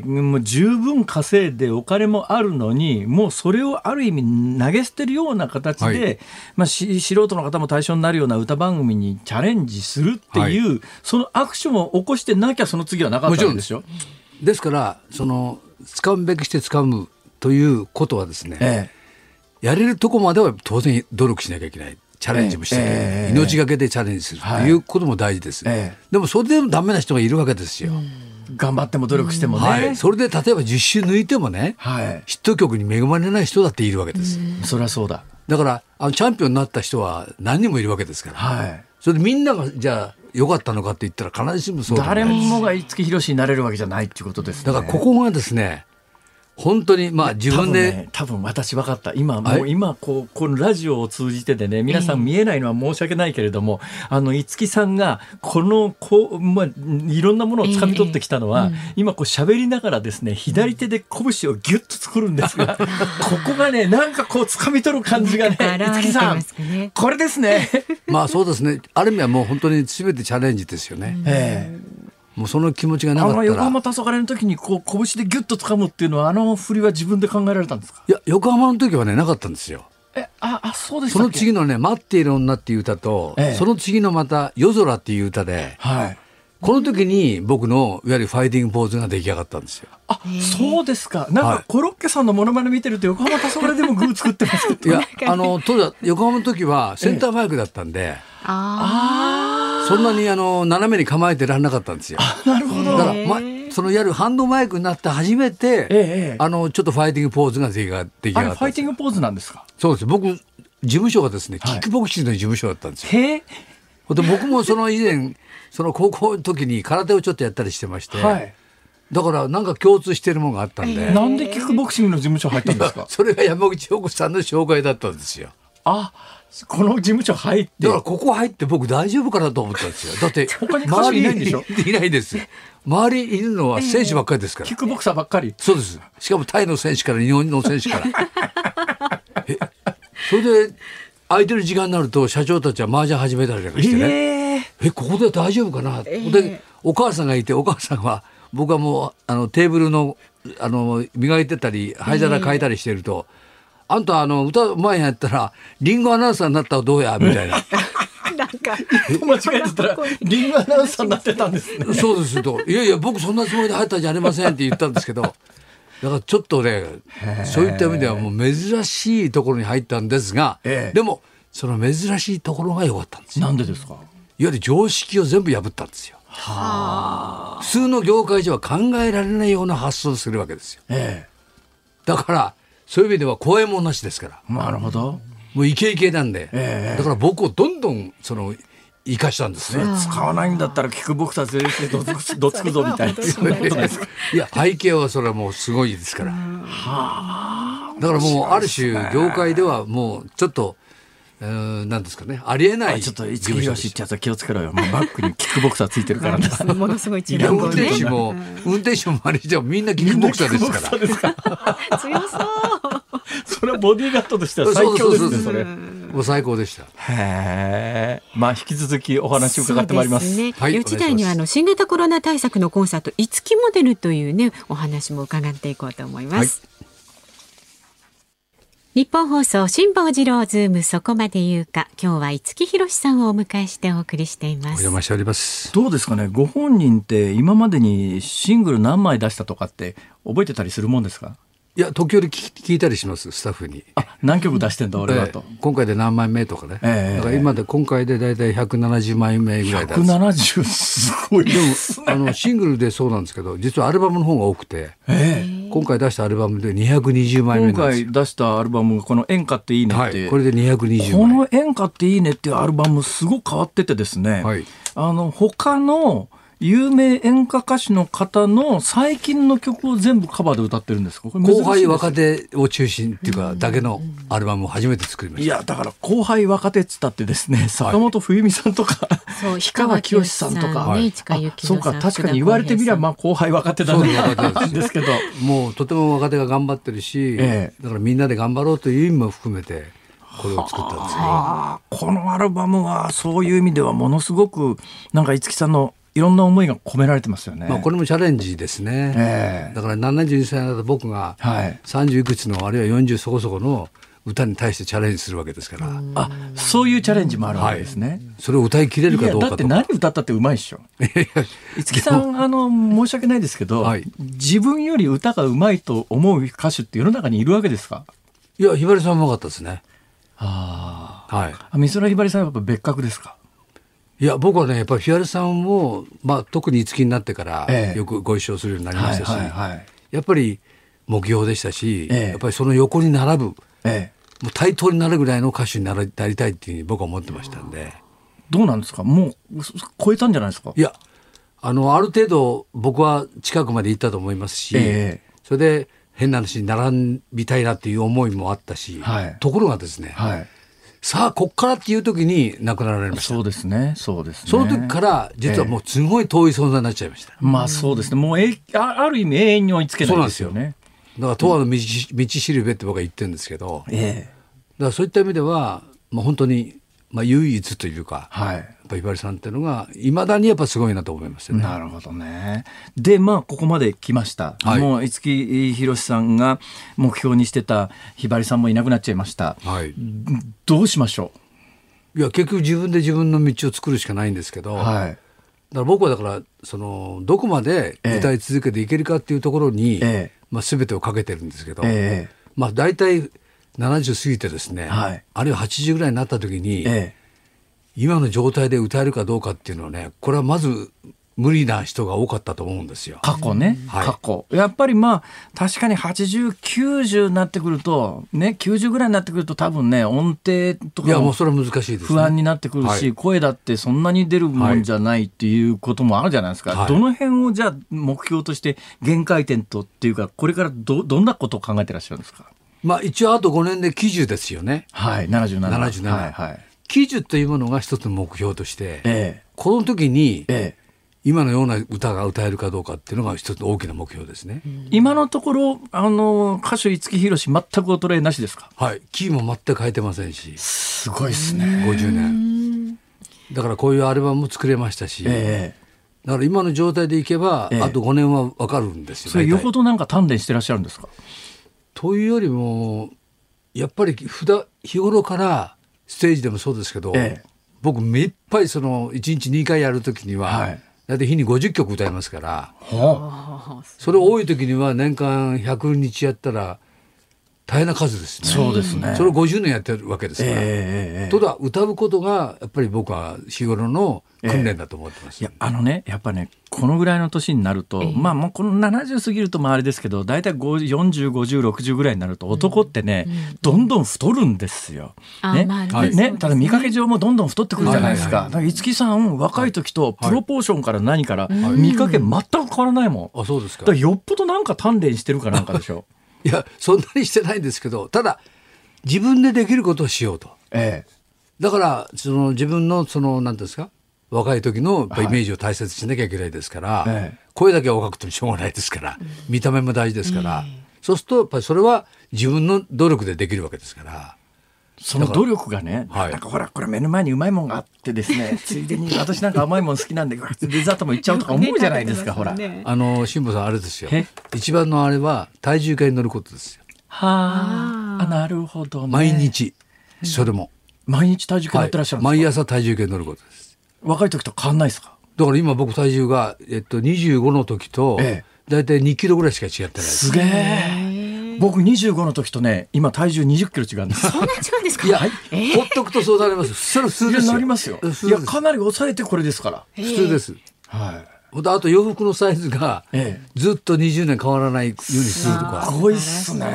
もう十分稼いでお金もあるのにもうそれをある意味投げ捨てるような形で、はい、まあ、素人の方も対象になるような歌番組にチャレンジするっていう、はい、そのアクションを起こしてなきゃその次はなかったんですよ。ですからその掴むべきして掴むということはですね、ええ、やれるとこまでは当然努力しなきゃいけない。チャレンジもして、ええ、命がけでチャレンジするということも大事です、はい、でもそれでもダメな人がいるわけですよ。頑張っても努力してもね、はい、それで例えば10週抜いてもね、はい、ヒット曲に恵まれない人だっているわけです。そりゃそうだ。だからあのチャンピオンになった人は何人もいるわけですから、はい、それでみんながじゃあ良かったのかって言ったら必ずしもそう誰もが五木ひろしになれるわけじゃないっていうことです、ね、だからここがですね本当にまあ自分で、ね、多分私分かった。今もう今こうこのラジオを通じてでね皆さん見えないのは申し訳ないけれども、えー、あの五木さんがこのこう、まあ、いろんなものを掴み取ってきたのは、えーうん、今こう喋りながらですね左手で拳をギュッと作るんですが、ここがねなんかこう掴み取る感じがね五木さんこれですね。まあそうですね。ある意味はもう本当に全てチャレンジですよね。えーもうその気持ちがなかったら。横浜黄昏の時にこう拳でギュッと掴むっていうのはあの振りは自分で考えられたんですか？いや横浜の時はねなかったんですよ。えああそうですその次のね「待っている女」っていう歌と、ええ、その次のまた「夜空」っていう歌で、はい、この時に僕のいわゆるファイティングポーズが出来上がったんですよ。あ、そうですか。なんかコロッケさんのモノマネ見てると横浜黄昏でもグー作ってますいや、あの当時横浜の時はセンターマイクだったんで、ええ、ああそんなにあの斜めに構えてらんなかったんですよ。なるほど。だから、ま、そのやるハンドマイクになって初めて、ええ、あのちょっとファイティングポーズが出来上がってファイティングポーズなんですか？そうです。僕事務所がですね、キックボクシングの事務所だったんですよ。へで僕もその以前その高校の時に空手をちょっとやったりしてまして、はい、だからなんか共通してるものがあったんで、なんでキックボクシングの事務所入ったんですか？それが山口陽子さんの紹介だったんですよ。あこの事務所入って。だからここ入って僕大丈夫かなと思ったんですよ。だって、周りいないんでしょ？いないです。周りいるのは選手ばっかりですから。キックボクサーばっかり。そうです。しかもタイの選手から日本の選手から。え、それで、空いてる時間になると社長たちは麻雀始めたりなんかしてね。えー、え、ここで大丈夫かな、えー、で、お母さんがいて、お母さんは、僕はもう、あの、テーブルの、あの、磨いてたり、灰皿変えたりしてると、えーあんたあの歌うまいんやったらリンゴアナウンサーになったらどうや？みたいな。なんか間違えてたらリンゴアナウンサーになってたんですね。そうですといやいや僕そんなつもりで入ったんじゃありませんって言ったんですけど。だからちょっとねそういった意味ではもう珍しいところに入ったんですが、でもその珍しいところが良かったんですなんでですか？いわゆる常識を全部破ったんですよ。はあ、普通の業界では考えられないような発想をするわけですよ。ええ、だからそういう意味では怖いもんなしですから。なるほど。もうイケイケなんで、えー、だから僕をどんどんその生かしたんですね。使わないんだったらキックボクサー全然どつくどつくぞみたいな。いや背景はそれはもうすごいですから。だからもうある種業界ではもうちょっと。うんなんですかね。ありえないちょっと一木宏ってやつは気をつけろよ。もうバックにキックボクサーついてるから。ものすごい運転手も、運転手もマネージャーもみんなキックボクサーですから。強そうボディーガードとしては最強ですねそれ。もう最高でした。へえ。まあ引き続きお話を伺ってまいります。ね、はい、4時台にはあの新型コロナ対策のコンサート五木モデルというねお話も伺っていこうと思います。はいニッポン放送辛坊治郎ズームそこまで言うか。今日は五木ひろしさんをお迎えしてお送りしています。お邪魔しております。どうですかね？ご本人って今までにシングル何枚出したとかって覚えてたりするもんですか？いや時折聞いたりしますスタッフに。あ何曲出してんだ俺はと、えー、今回で何枚目とかね、えー、だから今で今回で大体170枚目ぐらいだ170すごいでもあのシングルでそうなんですけど実はアルバムの方が多くて、えー、今回出したアルバムで220枚目今回出したアルバムこの「演歌っていいね」って、はい、これで220枚。この「演歌っていいね」っていうアルバムすごく変わっててですね、はい、あの他の有名演歌歌手の方の最近の曲を全部カバーで歌ってるんですか？後輩若手を中心っていうかだけのアルバムを初めて作りました。いやだから後輩若手っつったってですね坂本冬美さんとか、はい、氷川きよしさんとか、はい、そうか確かに言われてみればまあ後輩若手だねなんですけど。もうとても若手が頑張ってるし、ええ、だからみんなで頑張ろうという意味も含めてこれを作ったんですよ。このアルバムはそういう意味ではものすごくなんか五木さんのいろんな思いが込められてますよね。まあ、これもチャレンジですね。えー、だから72歳だった僕が30いくつのあるいは40そこそこの歌に対してチャレンジするわけですから。あ、そういうチャレンジもあるわけですね。はい、それを歌い切れるかどうかだって何歌ったってうまいっしょ。五木さん、あの、申し訳ないですけど、はい、自分より歌がうまいと思う歌手って世の中にいるわけですか？いや、ひばりさんうまかったですね。ああ。はい。美空ひばりさんはやっぱ別格ですか？いや僕はねやっぱりフィアルさんを、まあ、特に五木になってからよくご一緒するようになりましたし、やっぱり目標でしたし、ええ、やっぱりその横に並ぶ、ええ、もう対等になるぐらいの歌手になりたいっていうふうに僕は思ってましたんで。どうなんですか？もう超えたんじゃないですか？いやあのある程度僕は近くまで行ったと思いますし、え、それで変な話に並びたいなっていう思いもあったし、はい、ところがですね、はいさあこっからっていう時に亡くなられました。そうですね。そうですね。その時から実はもうすごい遠い存在になっちゃいました、えー、まあそうですね。もうえあある意味永遠に追いつけないですよね。だから永遠の道道しるべって僕は言ってるんですけど、えー、だからそういった意味では、まあ、本当にまあ、唯一というか、はい、やっぱひばりさんっていうのがいまだにやっぱすごいなと思いますよね。なるほどね。でまあここまで来ました。はい、もう五木ひろしさんが目標にしてたひばりさんもいなくなっちゃいました。はい、どうしましょう？いや結局自分で自分の道を作るしかないんですけど、はい、だから僕はだからそのどこまで歌い続けていけるかっていうところに、ええ。まあ、全てをかけてるんですけど、ええ、まあ大体70過ぎてですね、はい、あるいは80ぐらいになった時に、ええ、今の状態で歌えるかどうかっていうのはねこれはまず無理な人が多かったと思うんですよ。過去ね、はい、過去。やっぱりまあ確かに80、90になってくるとね90ぐらいになってくると多分ね音程とかいやもうそれは難しいです、不安になってくるし、はい、声だってそんなに出るもんじゃないっていうこともあるじゃないですか。はい、どの辺をじゃあ目標として限界点とっていうかこれからどどんなことを考えてらっしゃるんですか？まあ一応あと5年で基準ですよね。はい、77。77。はい、はい。基準というものが一つの目標として、ええ、この時に、ええ、今のような歌が歌えるかどうかっていうのが一つの大きな目標ですね。今のところ、あの、歌手五木ひろし全く衰えなしですか？はい。キーも全く変えてませんし。すごいですね。50年。だからこういうアルバムも作れましたし、ええ、だから今の状態でいけば、あと5年は分かるんですよ、それよほどなんか鍛錬してらっしゃるんですか？というよりもやっぱり普段日頃からステージでもそうですけど、ええ、僕目いっぱいその1日2回やる時には、はい、大体日に50曲歌いますから、はあ、それ多い時には年間100日やったら大変な数ですね。そうですね。それを50年やってるわけですから。えー、ただ歌うことがやっぱり僕は日頃の訓練だと思ってます、えー、いやあのねやっぱねこのぐらいの年になると、えー、まあもうこの70過ぎるとまああれですけど大体405060ぐらいになると男ってね、うん、どんどん太るんですよ。ねまあ、ね、ね、ただ見かけ上もどんどん太ってくるじゃないですか。だから五木さん若い時とプロポーションから何から、見かけ全く変わらないもん。あそうですか。かよっぽどなんか鍛錬してるかなんかでしょ。いやそんなにしてないんですけどただ自分でできることをしようと。ええ、だからその自分のその何ですか？若い時のイメージを大切にしなきゃいけないですから、はい声だけは若くてもしょうがないですから、見た目も大事ですから、そうするとやっぱりそれは自分の努力でできるわけですから。その努力がね、はい、なんかほらこれ目の前にうまいもんがあってですね ついでに私なんか甘いもん好きなんでデザートもいっちゃうとか思うじゃないですか、ほら。あの辛坊さんあれですよ。一番のあれは体重計に乗ることですよ。はあ。なるほど、ね、毎日。それも。毎日体重計乗ってらっしゃるんですか、はい、毎朝体重計に乗ることです。若い時と変わんないですか？だから今僕体重が、えっと、25の時と、ええ、大体2キロぐらいしか違ってないすげえ僕25の時とね今体重20キロ違うんです。そんな違うんですか？いや、えー、ほっとくとそうなりますそれ普通ですなりますよ。いやかなり抑えてこれですから。普通です。はい。あと洋服のサイズがずっと20年変わらないようにするとか。すごいっすね。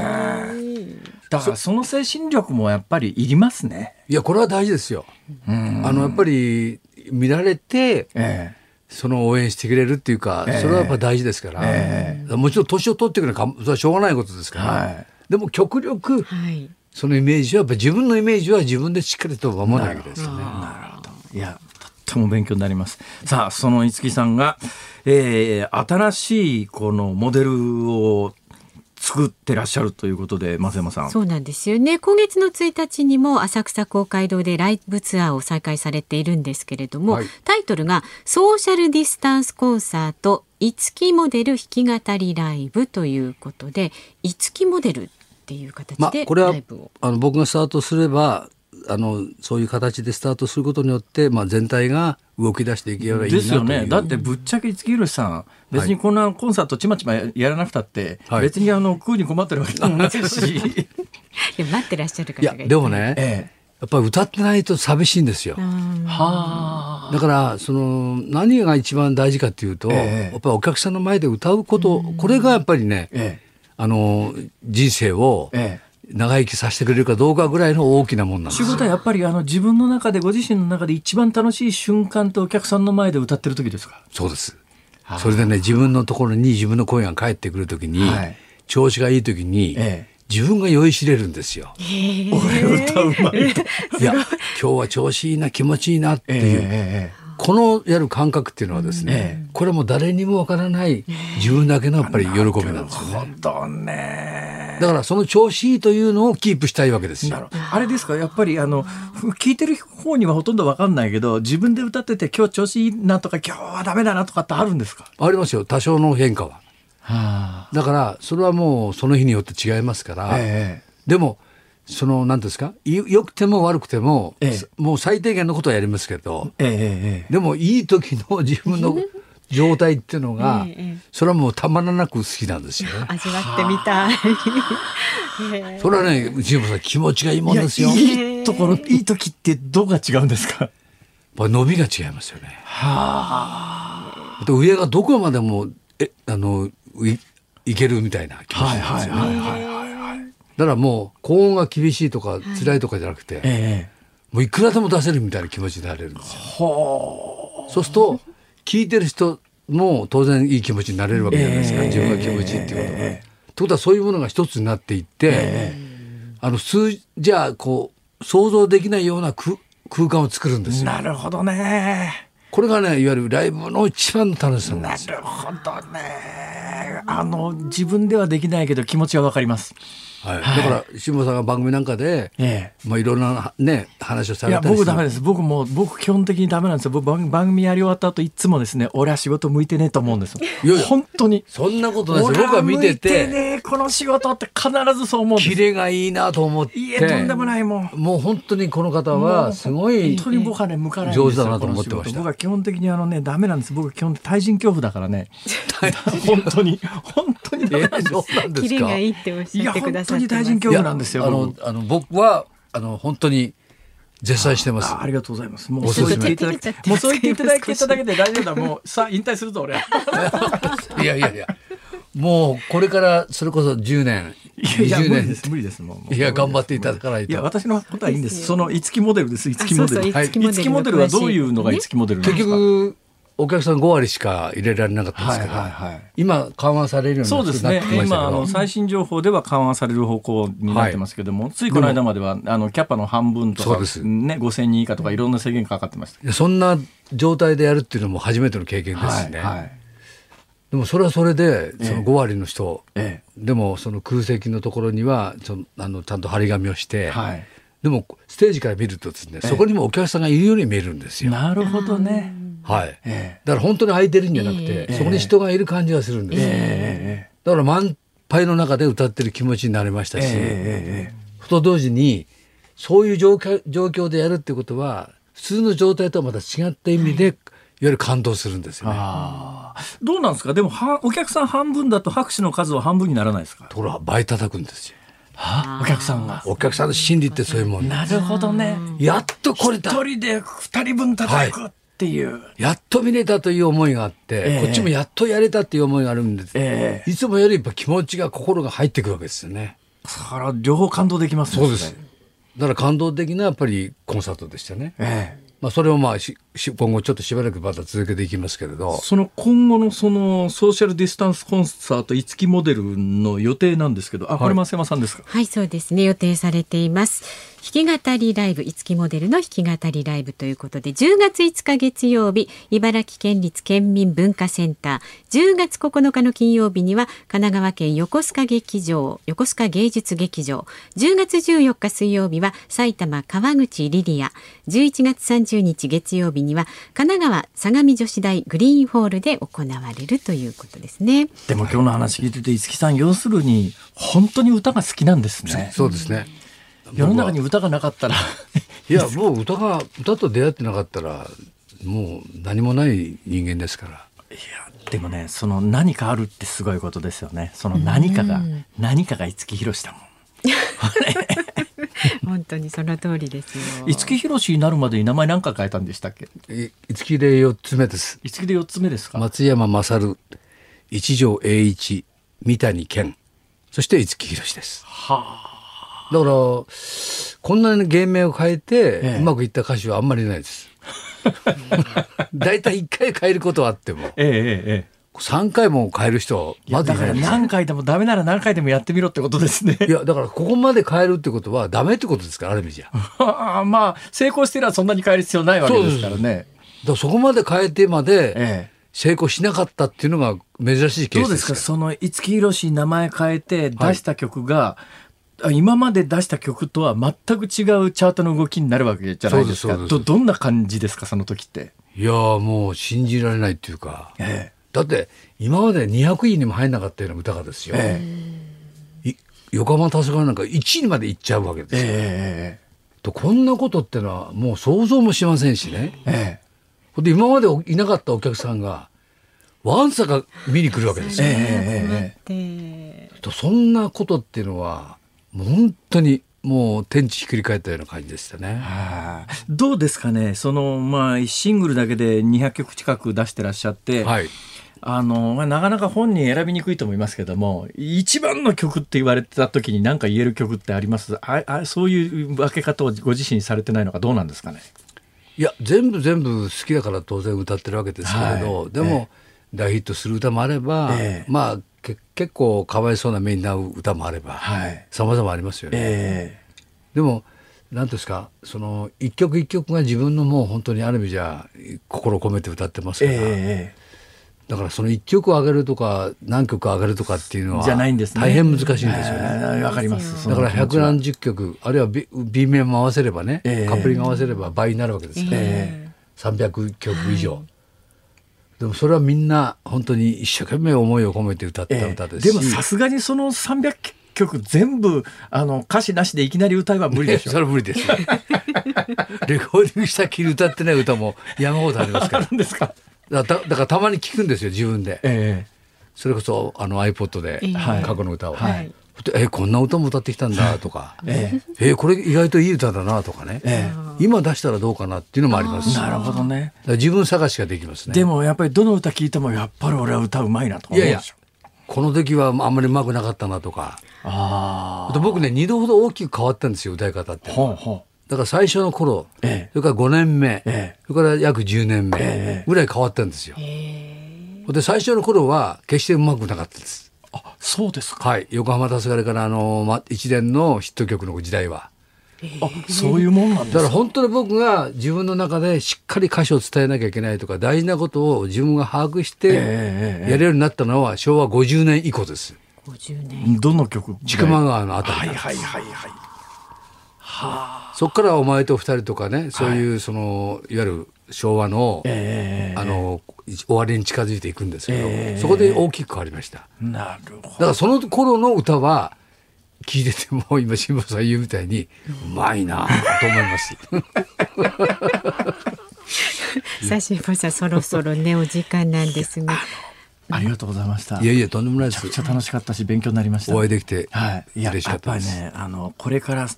だからその精神力もやっぱりいりますね。いやこれは大事ですよ。あのやっぱり見られて、ええ、その応援してくれるっていうか、それはやっぱ大事ですから、えもちろん年を取ってくるのはそれはしょうがないことですから、はい、でも極力、はい、そのイメージはやっぱ自分のイメージは自分でしっかりと守らなきゃいけないですよね。なるほど。いやとっても勉強になります。さあその五木さんが、えー、新しいこのモデルを作ってらっしゃるということで松山さん。そうなんですよね。今月の1日にも浅草公会堂でライブツアーを再開されているんですけれども、はい、タイトルがソーシャルディスタンスコンサート五木モデル弾き語りライブということで五木モデルっていう形でライブを、まあ、あの僕がスタートすればあのそういう形でスタートすることによって、まあ、全体が動き出していけばいいなですよね。だってぶっちゃけ五木ひろしさん別にこんなコンサートちまちまやらなくたって、はい、別にあの食うに困ってるわけじゃないし。いや 待ってらっしゃる方がいやでもね、ええ。やっぱり歌ってないと寂しいんですよ。はだからその何が一番大事かっていうと、ええ、やっぱりお客さんの前で歌うことこれがやっぱりね、え、あの人生を、長生きさせてくれるかどうかぐらいの大きなもんなんです仕事はやっぱりあの自分の中でご自身の中で一番楽しい瞬間とお客さんの前で歌ってる時ですか？そうですそれでね自分のところに自分の声が返ってくる時に、はい、調子がいい時に、ええ、自分が酔いしれるんですよ。俺歌うまい。いや今日は調子いいな気持ちいいなっていう。えーこのやる感覚っていうのはですね、これも誰にもわからない自分だけのやっぱり喜びなんですよね。どね。だからその調子いいというのをキープしたいわけですよ。あれですか？やっぱりあの聞いてる方にはほとんどわかんないけど自分で歌ってて今日調子いいなとか今日はダメだなとかってあるんですか？ありますよ。多少の変化は。はあ、だからそれはもうその日によって違いますから、ええ、でもその何ですか？よくても悪くても、ええ、もう最低限のことはやりますけど、え、でもいい時の自分の状態っていうのが、それはもうたまらなく好きなんですよね。味わってみたい。それはね内山さん気持ちがいいもんですよ。いいところいい時ってどうが違うんですか？伸びが違いますよね。はあ。上がどこまでもえあのいいけるみたいな気持ちなんですよね。はいはいはいはい。だからもう高音が厳しいとか辛いとかじゃなくて、はい、もういくらでも出せるみたいな気持ちになれるんですよ。そうすると聞いてる人も当然いい気持ちになれるわけじゃないですか、自分が気持ちいいっていうことが。ということはそういうものが一つになっていって、あの普通じゃあこう想像できないような空間を作るんですよ。なるほどね。これがねいわゆるライブの一番の楽しさなんですよ。なるほどね。あの自分ではできないけど気持ちはわかります。はい、だから辛坊さんが番組なんかで、ええ、まあいろんなね話をされたりいや僕ダメです。僕も僕基本的にダメなんですよ。僕番組やり終わった後いつもですね俺は仕事向いてねえと思うんですよ。いやいや。本当に。そんなことないです僕は見てて。ねこの仕事って必ずそう思うんです。キレがいいなと思って。いえとんでもないもん。もう本当にこの方はすごい本当に僕はね向かない上手だなと思ってました。僕は基本的にあのねダメなんです。僕は基本対人恐怖だからね。本当に本当にえー、そうなんですか？いいっておっしゃってくださって大臣教なんですよ。あのあの僕はあの本当に絶賛してますあ。りがとうございます。もうそう言っていただけ、もうそう言っていただけただけで大丈夫だ。もう さあ引退するぞ俺。いやいやいや。もうこれからそれこそ10年。いやいや無理です無理ですもう。いや頑張っていただかないと。いや私のことはいいんです。その五木モデルです。五木モデル。はい。五木モデルはどういうのが五木モデル結局お客さん5割しか入れられなかったですから、はいはいはい、今緩和されるようにそうですね。今あの最新情報では緩和される方向になってますけども、はい、ついこの間まではあのキャパの半分とか、ね、5000人以下とかいろんな制限かかってました。そんな状態でやるっていうのも初めての経験ですね、はいはい、でもそれはそれでその5割の人、ええ、でもその空席のところにはそのあのちゃんと張り紙をして、はい。でもステージから見るとですね、そこにもお客さんがいるように見えるんですよ。なるほどね。はい。だから本当に空いてるんじゃなくて、そこに人がいる感じがするんですよ。だから満杯の中で歌ってる気持ちになりましたし、と同時にそういう状況状況でやるってことは普通の状態とはまた違った意味で、い。わゆる感動するんですよね。どうなんですか？でもはお客さん半分だと拍手の数は半分にならないですか？ところが倍叩くんですよ。は？あ、お客さんが。お客さんの心理ってそういうもんなるほどね。やっとこれだ。一人で二人分叩くっていう、はい、やっと見れたという思いがあって、えー、こっちもやっとやれたっていう思いがあるんです。えー、いつもよりやっぱ気持ちが心が入ってくるわけですよね。だから両方感動できますね。そうです。だから感動的なやっぱりコンサートでしたね。えーまあ、それをまあし今後ちょっとしばらくまた続けていきますけれどその今後のそのソーシャルディスタンスコンサート五木モデルの予定なんですけどあこれ増山さんですか？はいそうですね予定されています弾き語りライブ五木モデルの弾き語りライブということで10月5日月曜日茨城県立県民文化センター10月9日の金曜日には神奈川県横須賀劇場横須賀芸術劇場10月14日水曜日は埼玉川口リリア11月30日月曜日には神奈川相模女子大グリーンホールで行われるということですね。でも今日の話聞いてて五木さん要するに本当に歌が好きなんですね。そうですね世の中に歌がなかったら いやもう歌が歌と出会ってなかったらもう何もない人間ですから。いやでもねその何かあるってすごいことですよねその何かが、何かが五木ひろしだもん。本当にその通りですよ。五木ひろしになるまでに名前何回変えたんでしたっけ？五木で四つ目です。五木で四つ目ですか？松山勝、一条栄一、三谷健、そして五木ひろしです。はあ。だからこんなに芸名を変えて、うまくいった歌手はあんまりないです。大体一回変えることはあっても。ええええ3回も変える人まずいない何回でもダメなら何回でもやってみろってことですね。いや、だからここまで変えるってことはダメってことですから、ある意味じゃ。まあ、成功してればそんなに変える必要ないわけですからね。だからそこまで変えてまで、成功しなかったっていうのが珍しいケースですどうですか？その五木ひろし名前変えて出した曲が、はい今まで出した曲とは全く違うチャートの動きになるわけじゃないですか。どどんな感じですかその時って？いやもう信じられないっていうか、ええ、だって今まで200位にも入んなかったような歌がですよ、ええ、横浜黄昏なんか1位にまで行っちゃうわけですよ、ええ、とこんなことってのはもう想像もしませんしね、ええ、で今までいなかったお客さんがわんさか見に来るわけですよ、ええ、とそんなことっていうのは本当にもう天地ひっくり返ったような感じでしたね。はあ、どうですかね？そのまあシングルだけで200曲近く出してらっしゃって、はい、あのまあ、なかなか本人選びにくいと思いますけども一番の曲って言われた時に何か言える曲ってあります？ああそういう分け方をご自身されてないのかどうなんですかね？いや全部全部好きだから当然歌ってるわけですけれど、はい、でも、えー、大ヒットする歌もあれば、えー、まあ結構かわいそうな目に遭う歌もあればさまざまありますよね。えー、でも何ですかその一曲一曲が自分のもう本当にある意味じゃ心を込めて歌ってますから、えー、だからその一曲を上げるとか何曲上げるとかっていうのは大変難しいんですよね。わ、かります。だから百何十曲あるいは B, B 面も合わせればね、えー、カップリング合わせれば倍になるわけですから、えー、300曲以上。でもそれはみんな本当に一生懸命思いを込めて歌った歌ですし、えー、でもさすがにその300曲全部あの歌詞なしでいきなり歌えば無理でしょ、それは無理です レコーディングしたきり歌ってない歌も山ほどありますから。ですか？だだからたまに聞くんですよ自分で、えー、それこそあの iPod で過去の歌を。はいえこんな歌も歌ってきたんだとか、ええ。えこれ意外といい歌だなとかね、ええ、今出したらどうかなっていうのもありますなるほどね。自分探しができますね。でもやっぱりどの歌聞いてもやっぱり俺は歌うまいなと思ういやいやこの時はあんまりうまくなかったなとか。ああ僕ね二度ほど大きく変わったんですよ歌い方って。ほうほう。だから最初の頃、ええ、それから5年目、ええ、それから約10年目ぐらい変わったんですよ。で最初の頃は決してうまくなかったです。あそうですか。はい。横浜黄昏からあの、ま、一連のヒット曲の時代は。あそういうもんなんだから本当に僕が自分の中でしっかり歌詞を伝えなきゃいけないとか大事なことを自分が把握してやれるようになったのは昭和50年以降です。50年どの曲？千曲川のあたりはいはいはいはい。はあ、そこからお前と二人とかねそういうその、い、わゆる昭和の、えー、あの終わりに近づいていくんですけど、え。ー、そこで大きく変わりました。なるほど。だからその頃の歌は聞いてても今辛坊さん言うみたいにうまいなと思います。さあ辛坊さんそろそろねお時間なんですがありがとうございました。いやいや、とんでもないです。めちゃくちゃ楽しかったし、勉強になりました。お会いできて、はい。いや、やっぱりね、あの、これから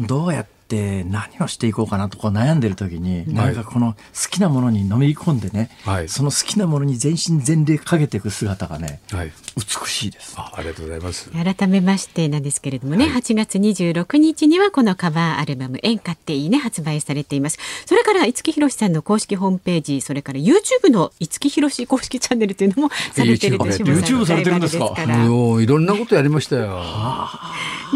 どうやってって何をしていこうかなとこう悩んでる時に、なんかこの好きなものにのめり込んでね、はい、その好きなものに全身全霊かけていく姿がね、はい、美しいですあ。ありがとうございます。改めましてなんですけれどもね、はい、8月26日にはこのカバーアルバム演歌っていいね発売されています。それから五木ひろしさんの公式ホームページ、それから YouTube の五木ひろし公式チャンネルというのもされてるでしょう。YouTube されてるんですか？もういろんなことやりましたよ。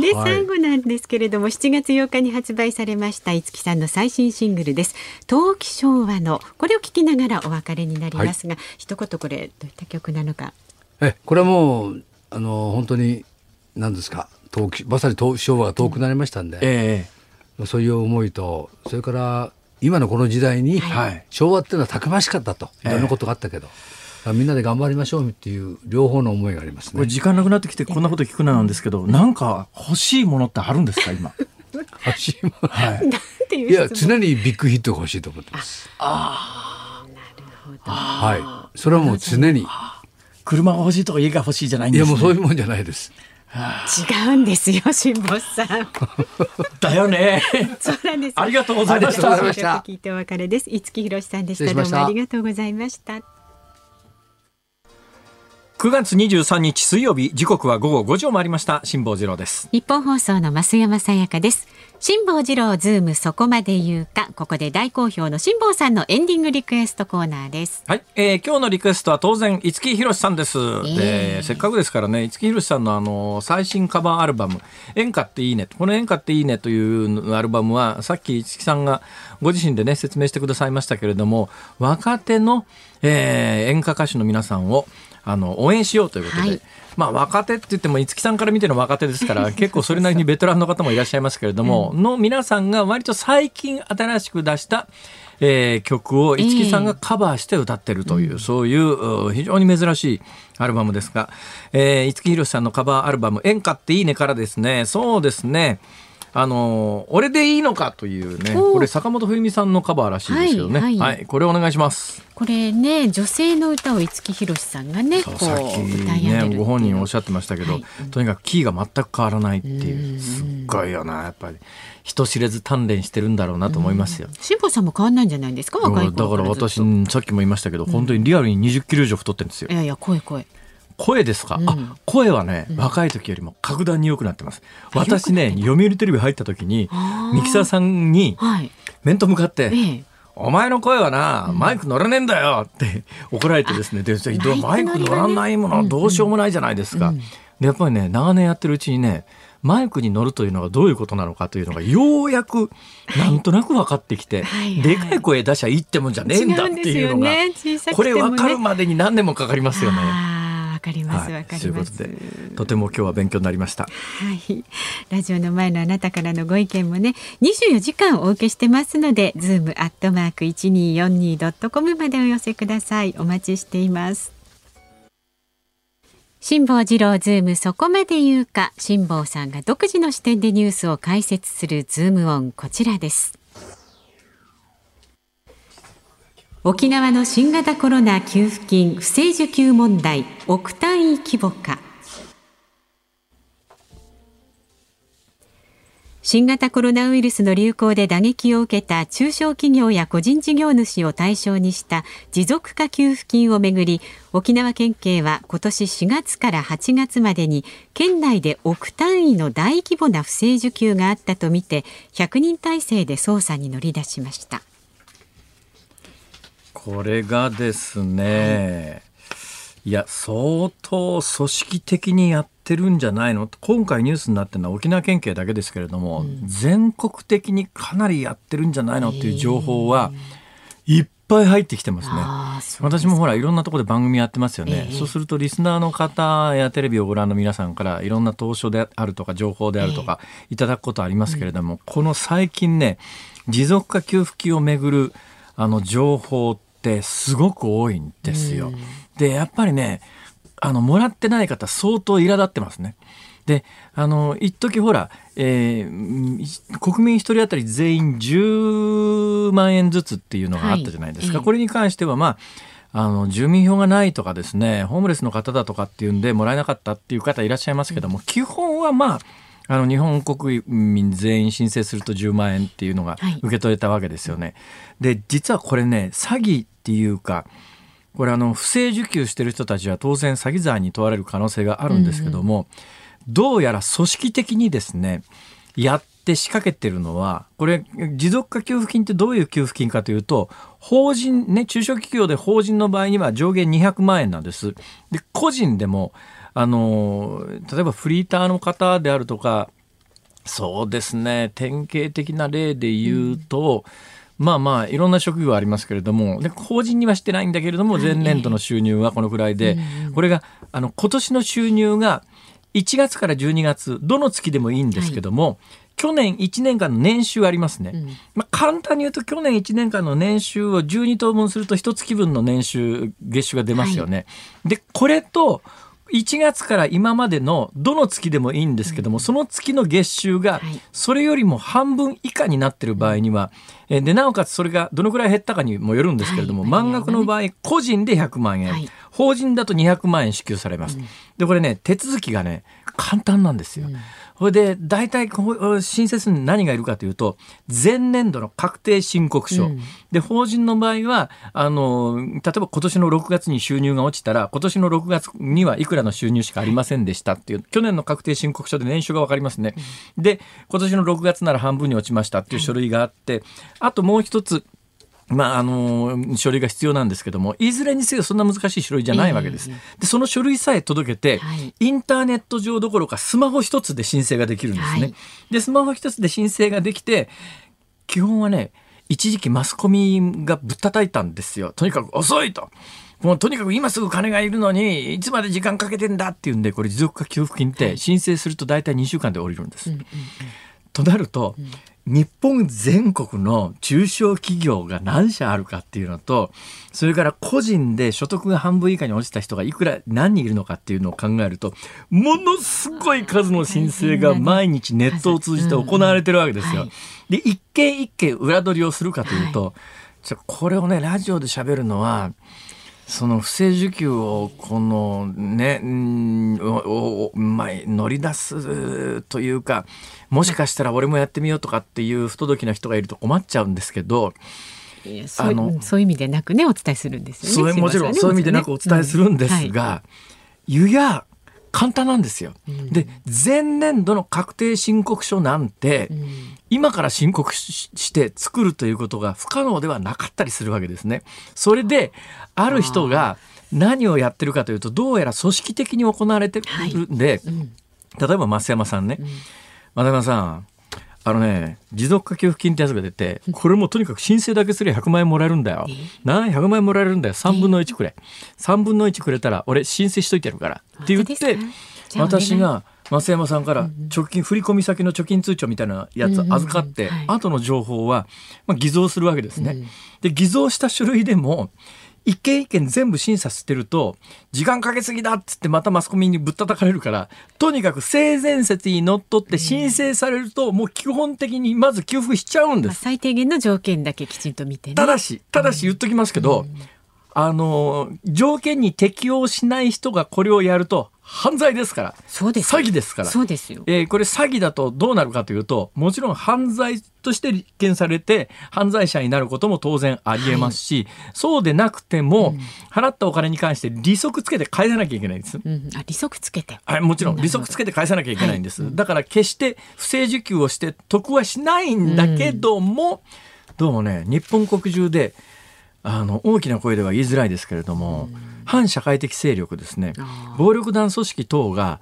で、最後なんですけれども7月8日に発売されました五木さんの最新シングルです。陶器昭和のこれを聞きながらお別れになりますが、はい、一言これどういった曲なのか。えこれはもうあの本当に何ですか陶器まさに陶昭和が遠くなりましたんで、うんえー、そういう思いとそれから今のこの時代に、はい、昭和っていうのはたくましかったといろんなことがあったけど、えーみんなで頑張りましょうっていう両方の思いがありますね。これ時間なくなってきてこんなこと聞くななんですけど、なんか欲しいものってあるんですか今？欲しいもの。はい。いや常にビッグヒットが欲しいと思ってます。ああ、なるほど。はい。それはもう常に。車が欲しいとか家が欲しいじゃないんです、ね、いやもうそういうもんじゃないです。違うんですよ、辛坊さん。だよね。そうなんです。ありがとうございました。聞いてお別れです。五木ひろしさんでした。どうもありがとうございました。9月23日水曜日時刻は午後5時を回りました。辛坊治郎です。ニッポン放送の増山さやかです。辛坊治郎ズームそこまで言うか。ここで大好評の辛坊さんのエンディングリクエストコーナーです。はい、えー、今日のリクエストは当然五木ひろしさんです、えー、でせっかくですからね五木ひろしさんのあの最新カバーアルバム演歌っていいね。この演歌っていいねというアルバムはさっき五木さんがご自身でね説明してくださいましたけれども若手の、えー、演歌歌手の皆さんをあの応援しようということで、はい、まあ、若手って言っても五木さんから見ての若手ですから 結構それなりにベテランの方もいらっしゃいますけれども、うん、の皆さんが割と最近新しく出したえー、曲を五木さんがカバーして歌ってるという、えー、そういう非常に珍しいアルバムですが、えー、五木ひろしさんのカバーアルバム「演歌っていいね」からですね。そうですねあの俺でいいのかというねこれ坂本冬美さんのカバーらしいですけどね、はい、はい。はい、これお願いします。これね女性の歌を五木ひろしさんがねこうさっきねご本人おっしゃってましたけど、はい、とにかくキーが全く変わらないっていうすっごいよなやっぱり。人知れず鍛錬してるんだろうなと思いますよ。辛坊さんも変わんないんじゃないですか若いだから私さっきも言いましたけど、うん、本当にリアルに20キロ以上太ってるんですよ。いやいや声声。声ですか、うん、あ声はね、若い時よりも格段に良くなってます。私ね読売テレビ入った時にミキサーさんに面と向かって、ええ。お前の声はな、マイク乗らねえんだよって怒られてですね、でマイク乗らないものはどうしようもないじゃないですか。でやっぱりね長年やってるうちにねマイクに乗るというのがどういうことなのかというのがようやくなんとなく分かってきて、はいはい、でかい声出しゃいいってもんじゃねえんだっていうのが、ねね、これ分かるまでに何年もかかりますよね。かりますわ、かります。とても今日は勉強になりました。はい。ラジオの前のあなたからのご意見もね、24時間お受けしてますので、ズームアットマーク一二四二ドットコムまでお寄せください。お待ちしています。辛坊治郎ズームそこまで言うか辛坊さんが独自の視点でニュースを解説するズームオンこちらです沖縄の新型コロナ給付金不正受給問題億単位規模化。新型コロナウイルスの流行で打撃を受けた中小企業や個人事業主を対象にした持続化給付金をめぐり沖縄県警は今年4月から8月までに県内で億単位の大規模な不正受給があったとみて100人体制で捜査に乗り出しました。これがですね、はい、いや相当組織的にやってるんじゃないの？今回ニュースになってるのは沖縄県警だけですけれども、うん、全国的にかなりやってるんじゃないの？っていう情報はいっぱい入ってきてますね。私もほらいろんなところで番組やってますよね、えー、そうするとリスナーの方やテレビをご覧の皆さんからいろんな投書であるとか情報であるとかいただくことありますけれども、えーうん、この最近ね持続化給付金をめぐるあの情報ってすごく多いんですよ。でやっぱりねあのもらってない方相当苛立ってますね。であの一時ほら、えー、国民一人当たり全員10万円ずつっていうのがあったじゃないですか、はい、これに関してはまああの住民票がないとかですねホームレスの方だとかっていうんでもらえなかったっていう方いらっしゃいますけども、うん、基本はまああの日本国民全員申請すると10万円っていうのが受け取れたわけですよね。はい、で実はこれね詐欺っていうかこれあの不正受給してる人たちは当然詐欺罪に問われる可能性があるんですけども、うんうん、どうやら組織的にですねやって仕掛けてるのはこれ持続化給付金ってどういう給付金かというと法人ね中小企業で法人の場合には上限200万円なんです。で個人でもあの例えばフリーターの方であるとかそうですね典型的な例で言うと、うんまあまあいろんな職業ありますけれどもで法人にはしてないんだけれども前年度の収入はこのくらいで、これがあの今年の収入が1月から12月どの月でもいいんですけども、はい、去年1年間の年収ありますね、うん、まあ、簡単に言うと去年1年間の年収を12等分すると1月分の年収月収が出ますよね。はい、でこれと1月から今までのどの月でもいいんですけども、その月の月収がそれよりも半分以下になってる場合には、でなおかつそれがどのくらい減ったかにもよるんですけれども、満額の場合個人で100万円、法人だと200万円支給されます。でこれね手続きがね簡単なんですよ。それで大体申請するに何がいるかというと前年度の確定申告書、うん、で法人の場合はあの例えば今年の6月に収入が落ちたら今年の6月にはいくらの収入しかありませんでしたっていう去年の確定申告書で年収が分かりますね。で今年の6月なら半分に落ちましたっていう書類があってあともう一つまあ、あの書類が必要なんですけどもいずれにせよそんな難しい書類じゃないわけです。でその書類さえ届けて、はい、インターネット上どころかスマホ一つで申請ができるんですね。はい、でスマホ一つで申請ができて基本はね一時期マスコミがぶったたいたんですよ。とにかく遅いと。もうとにかく今すぐ金がいるのにいつまで時間かけてんだっていうんでこれ持続化給付金って申請すると大体2週間で降りるんです。となると、うん日本全国の中小企業が何社あるかっていうのとそれから個人で所得が半分以下に落ちた人がいくら何人いるのかっていうのを考えるとものすごい数の申請が毎日ネットを通じて行われてるわけですよ。で一件一件裏取りをするかというと、じゃこれをねラジオで喋るのはその不正受給をこのね、うまあ、乗り出すというかもしかしたら俺もやってみようとかっていう不届きな人がいると困っちゃうんですけど。あのそういう意味でなくねお伝えするんですよね。もちろん、そういう意味でなくお伝えするんですが、うんはい、湯や簡単なんですよ。うん、で前年度の確定申告書なんて、うん、今から申告して作るということが不可能ではなかったりするわけですね。それである人が何をやってるかというとどうやら組織的に行われてるんで、はい。うん、例えば増山さんね、増山さんあのね、持続化給付金ってやつが出て、これもとにかく申請だけすれば100万円もらえるんだよ。なあ、100万円もらえるんだよ。3分の1くれ。3分の1くれたら、俺申請しといてるから。って言って、私が、増山さんから貯金、振込先の貯金通帳みたいなやつ預かって、後の情報は、まあ、偽造するわけですね。で、偽造した書類でも、一件一件全部審査してると、時間かけすぎだっつってまたマスコミにぶったたかれるから、とにかく性善説にのっとって申請されると、もう基本的にまず給付しちゃうんです。最低限の条件だけきちんと見てね。ただし、ただし言っときますけど、うんあの、条件に適用しない人がこれをやると、犯罪ですから。そうです。詐欺ですから。そうですよ。えー、これ詐欺だとどうなるかというと、もちろん犯罪として立件されて、犯罪者になることも当然ありえますし、はい、そうでなくても、うん、払ったお金に関して利息つけて返さなきゃいけないんです。うん、あ利息つけて。はい、もちろん利息つけて返さなきゃいけないんです。はい、だから決して不正受給をして得はしないんだけども、うん、どうもね、日本国中で、あの大きな声では言いづらいですけれども、反社会的勢力ですね。暴力団組織等が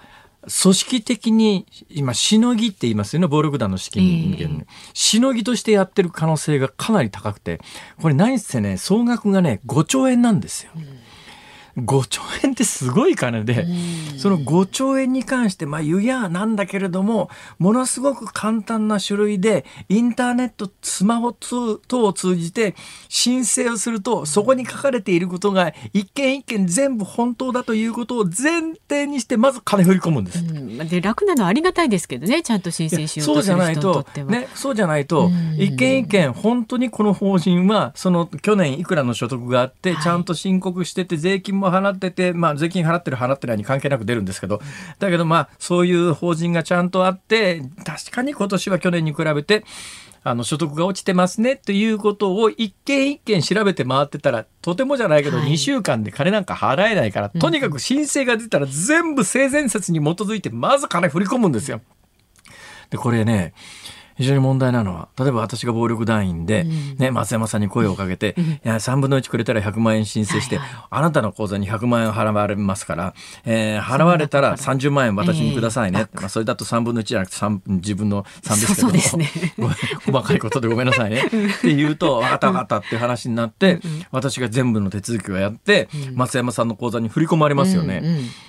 組織的に今しのぎって言いますよね。暴力団の資金源、えー、しのぎとしてやってる可能性がかなり高くてこれ何せね総額がね5兆円なんですよ。うん5兆円ってすごい金で、その5兆円に関して、まあ、言うやなんだけれども、ものすごく簡単な種類で、インターネット、スマホ等を通じて申請をすると、そこに書かれていることが、一件一件全部本当だということを前提にして、まず金振り込むんです。で、楽なのはありがたいですけどね、ちゃんと申請しようとする人にとっては。ね、そうじゃないと、一件一件、本当にこの法人は、その去年いくらの所得があって、ちゃんと申告してて、税金もも払ってて、まあ、税金払ってる払ってないに関係なく出るんですけど、だけどまあ、そういう法人がちゃんとあって、確かに今年は去年に比べて、あの所得が落ちてますねということを一件一件調べて回ってたらとてもじゃないけど2週間で金なんか払えないから、はい、とにかく申請が出たら全部性善説に基づいてまず金振り込むんですよ。でこれね非常に問題なのは、例えば私が暴力団員で、ね、松山さんに声をかけて、いや、3分の1くれたら100万円申請して、あなたの口座に100万円払われますから、えー、払われたら30万円私にくださいね。まあ、それだと3分の1じゃなくて3、自分の3ですけども、そうね、細かいことでごめんなさいね。って言うと、分かった分かったって話になって、私が全部の手続きをやって、松山さんの口座に振り込まれますよね。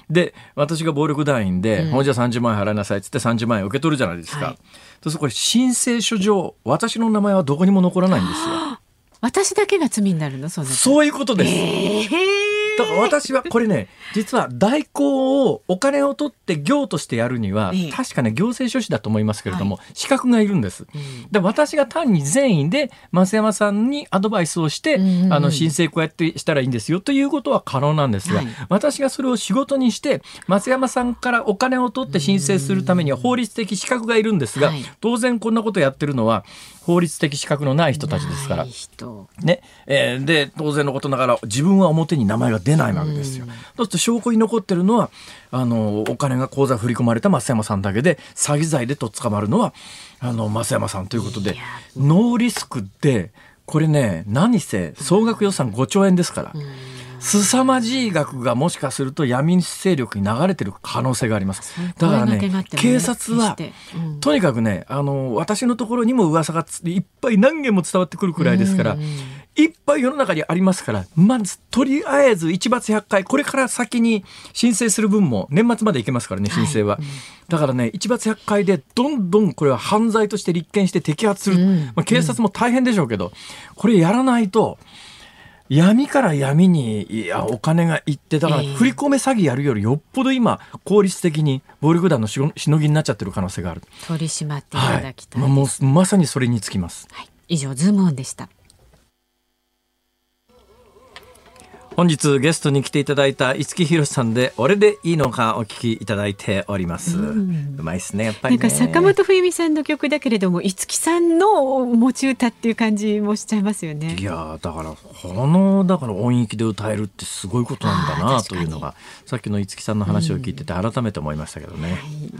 で、私が暴力団員で、ほ、うん。じゃあ30万円払いなさいっつって30万円受け取るじゃないですか。はいそうするとこれ申請書上私の名前はどこにも残らないんですよ。私だけが罪になるの？そそういうことです。えーだから私はこれね実は代行をお金を取って業としてやるには、確かね行政書士だと思いますけれども、はい、資格がいるんです。で私が単に善意で増山さんにアドバイスをして、うん、あの申請こうやってしたらいいんですよということは可能なんですが、はい、私がそれを仕事にして増山さんからお金を取って申請するためには法律的資格がいるんですが、当然こんなことやってるのは法律的資格のない人たちですから。ねえー、で当然のことながら自分は表に名前が出ないわけですよ。そうすると証拠に残ってるのはあのお金が口座振り込まれた増山さんだけで詐欺罪でと捕まるのはあの増山さんということでノーリスクでこれね何せ総額予算5兆円ですから。凄まじい額がもしかすると闇勢力に流れてる可能性があります。だからね、警察は、うん、とにかくね、あの、私のところにも噂がいっぱい何件も伝わってくるくらいですから、いっぱい世の中にありますから、まず、とりあえず一罰百回、これから先に申請する分も年末までいけますからね、申請は。はいだからね、一罰百回でどんどんこれは犯罪として立件して摘発する。うん、まあ、警察も大変でしょうけど、これやらないと、闇から闇にいやお金がいってだから振り込め詐欺やるよりよっぽど今効率的に暴力団のしのぎになっちゃってる可能性がある。取り締まっていただきたい、はい、もうまさにそれにつきます、はい、以上ズームオンでした本日ゲストに来ていただいた五木ひろしさんで俺でいいのかお聞きいただいております。うまいですねやっぱり、ね、なんか坂本冬美さんの曲だけれども五木さんの持ち歌っていう感じもしちゃいますよね。いやだからこのだから音域で歌えるってすごいことなんだなというのがさっきの五木さんの話を聞いてて改めて思いましたけどね。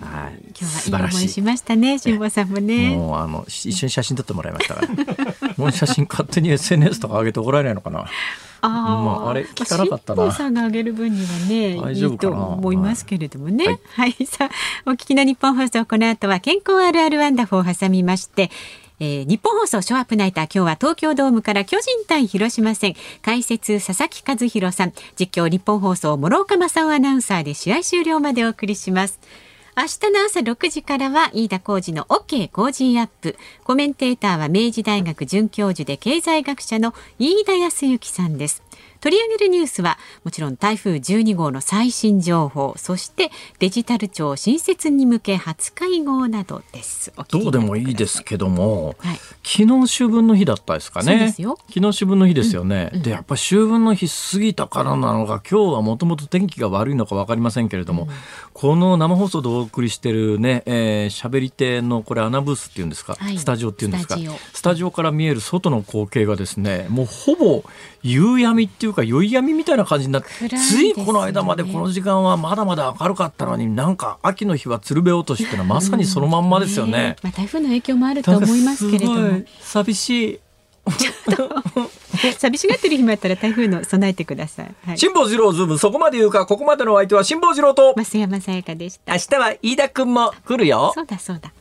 はい、今日はいい思いしましたね辛坊さんもね。もうあの一緒に写真撮ってもらいましたから。もう写真勝手に SNS とか上げておられないのかな。あ、まあ、あれ聞かなかったな。さんが上げる分にはね、いいと思いますけれどもね。はい、はい、さあ、お聞きの日本放送、この後は健康あるあるワンダフを挟みまして、えー、日本放送ショーアップナイター今日は東京ドームから巨人対広島戦。解説佐々木和弘さん。実況日本放送諸岡正夫アナウンサーで試合終了までお送りします明日の朝6時からは飯田浩二の OK 工事アップ。コメンテーターは明治大学准教授で経済学者の飯田康之さんです。取り上げるニュースはもちろん台風12号の最新情報そしてデジタル庁新設に向け初会合などです。どうでもいいですけども、はい、昨日秋分の日だったですかね。昨日秋分の日ですよね、うんうん、でやっぱ秋分の日過ぎたからなのか今日はもともと天気が悪いのか分かりませんけれども、うん、この生放送でお送りしてるね喋、えー、り手のこれアナブースっていうんですか、はい、スタジオっていうんですか？スタジオ。から見える外の光景がですねもうほぼ夕闇っていうか宵闇みたいな感じになって、ね、ついこの間までこの時間はまだまだ明るかったのになんか秋の日は鶴瓶落としっていうのはまさにそのまんまですよね。ねまあ、台風の影響もあると思いますけれども。寂しい。ちょっと寂しがってる暇あったら台風の備えてください。はい、辛坊治郎ズームそこまで言うかここまでのお相手は辛坊治郎と増山さやかでした。明日は飯田君も来るよ。そうだそうだ。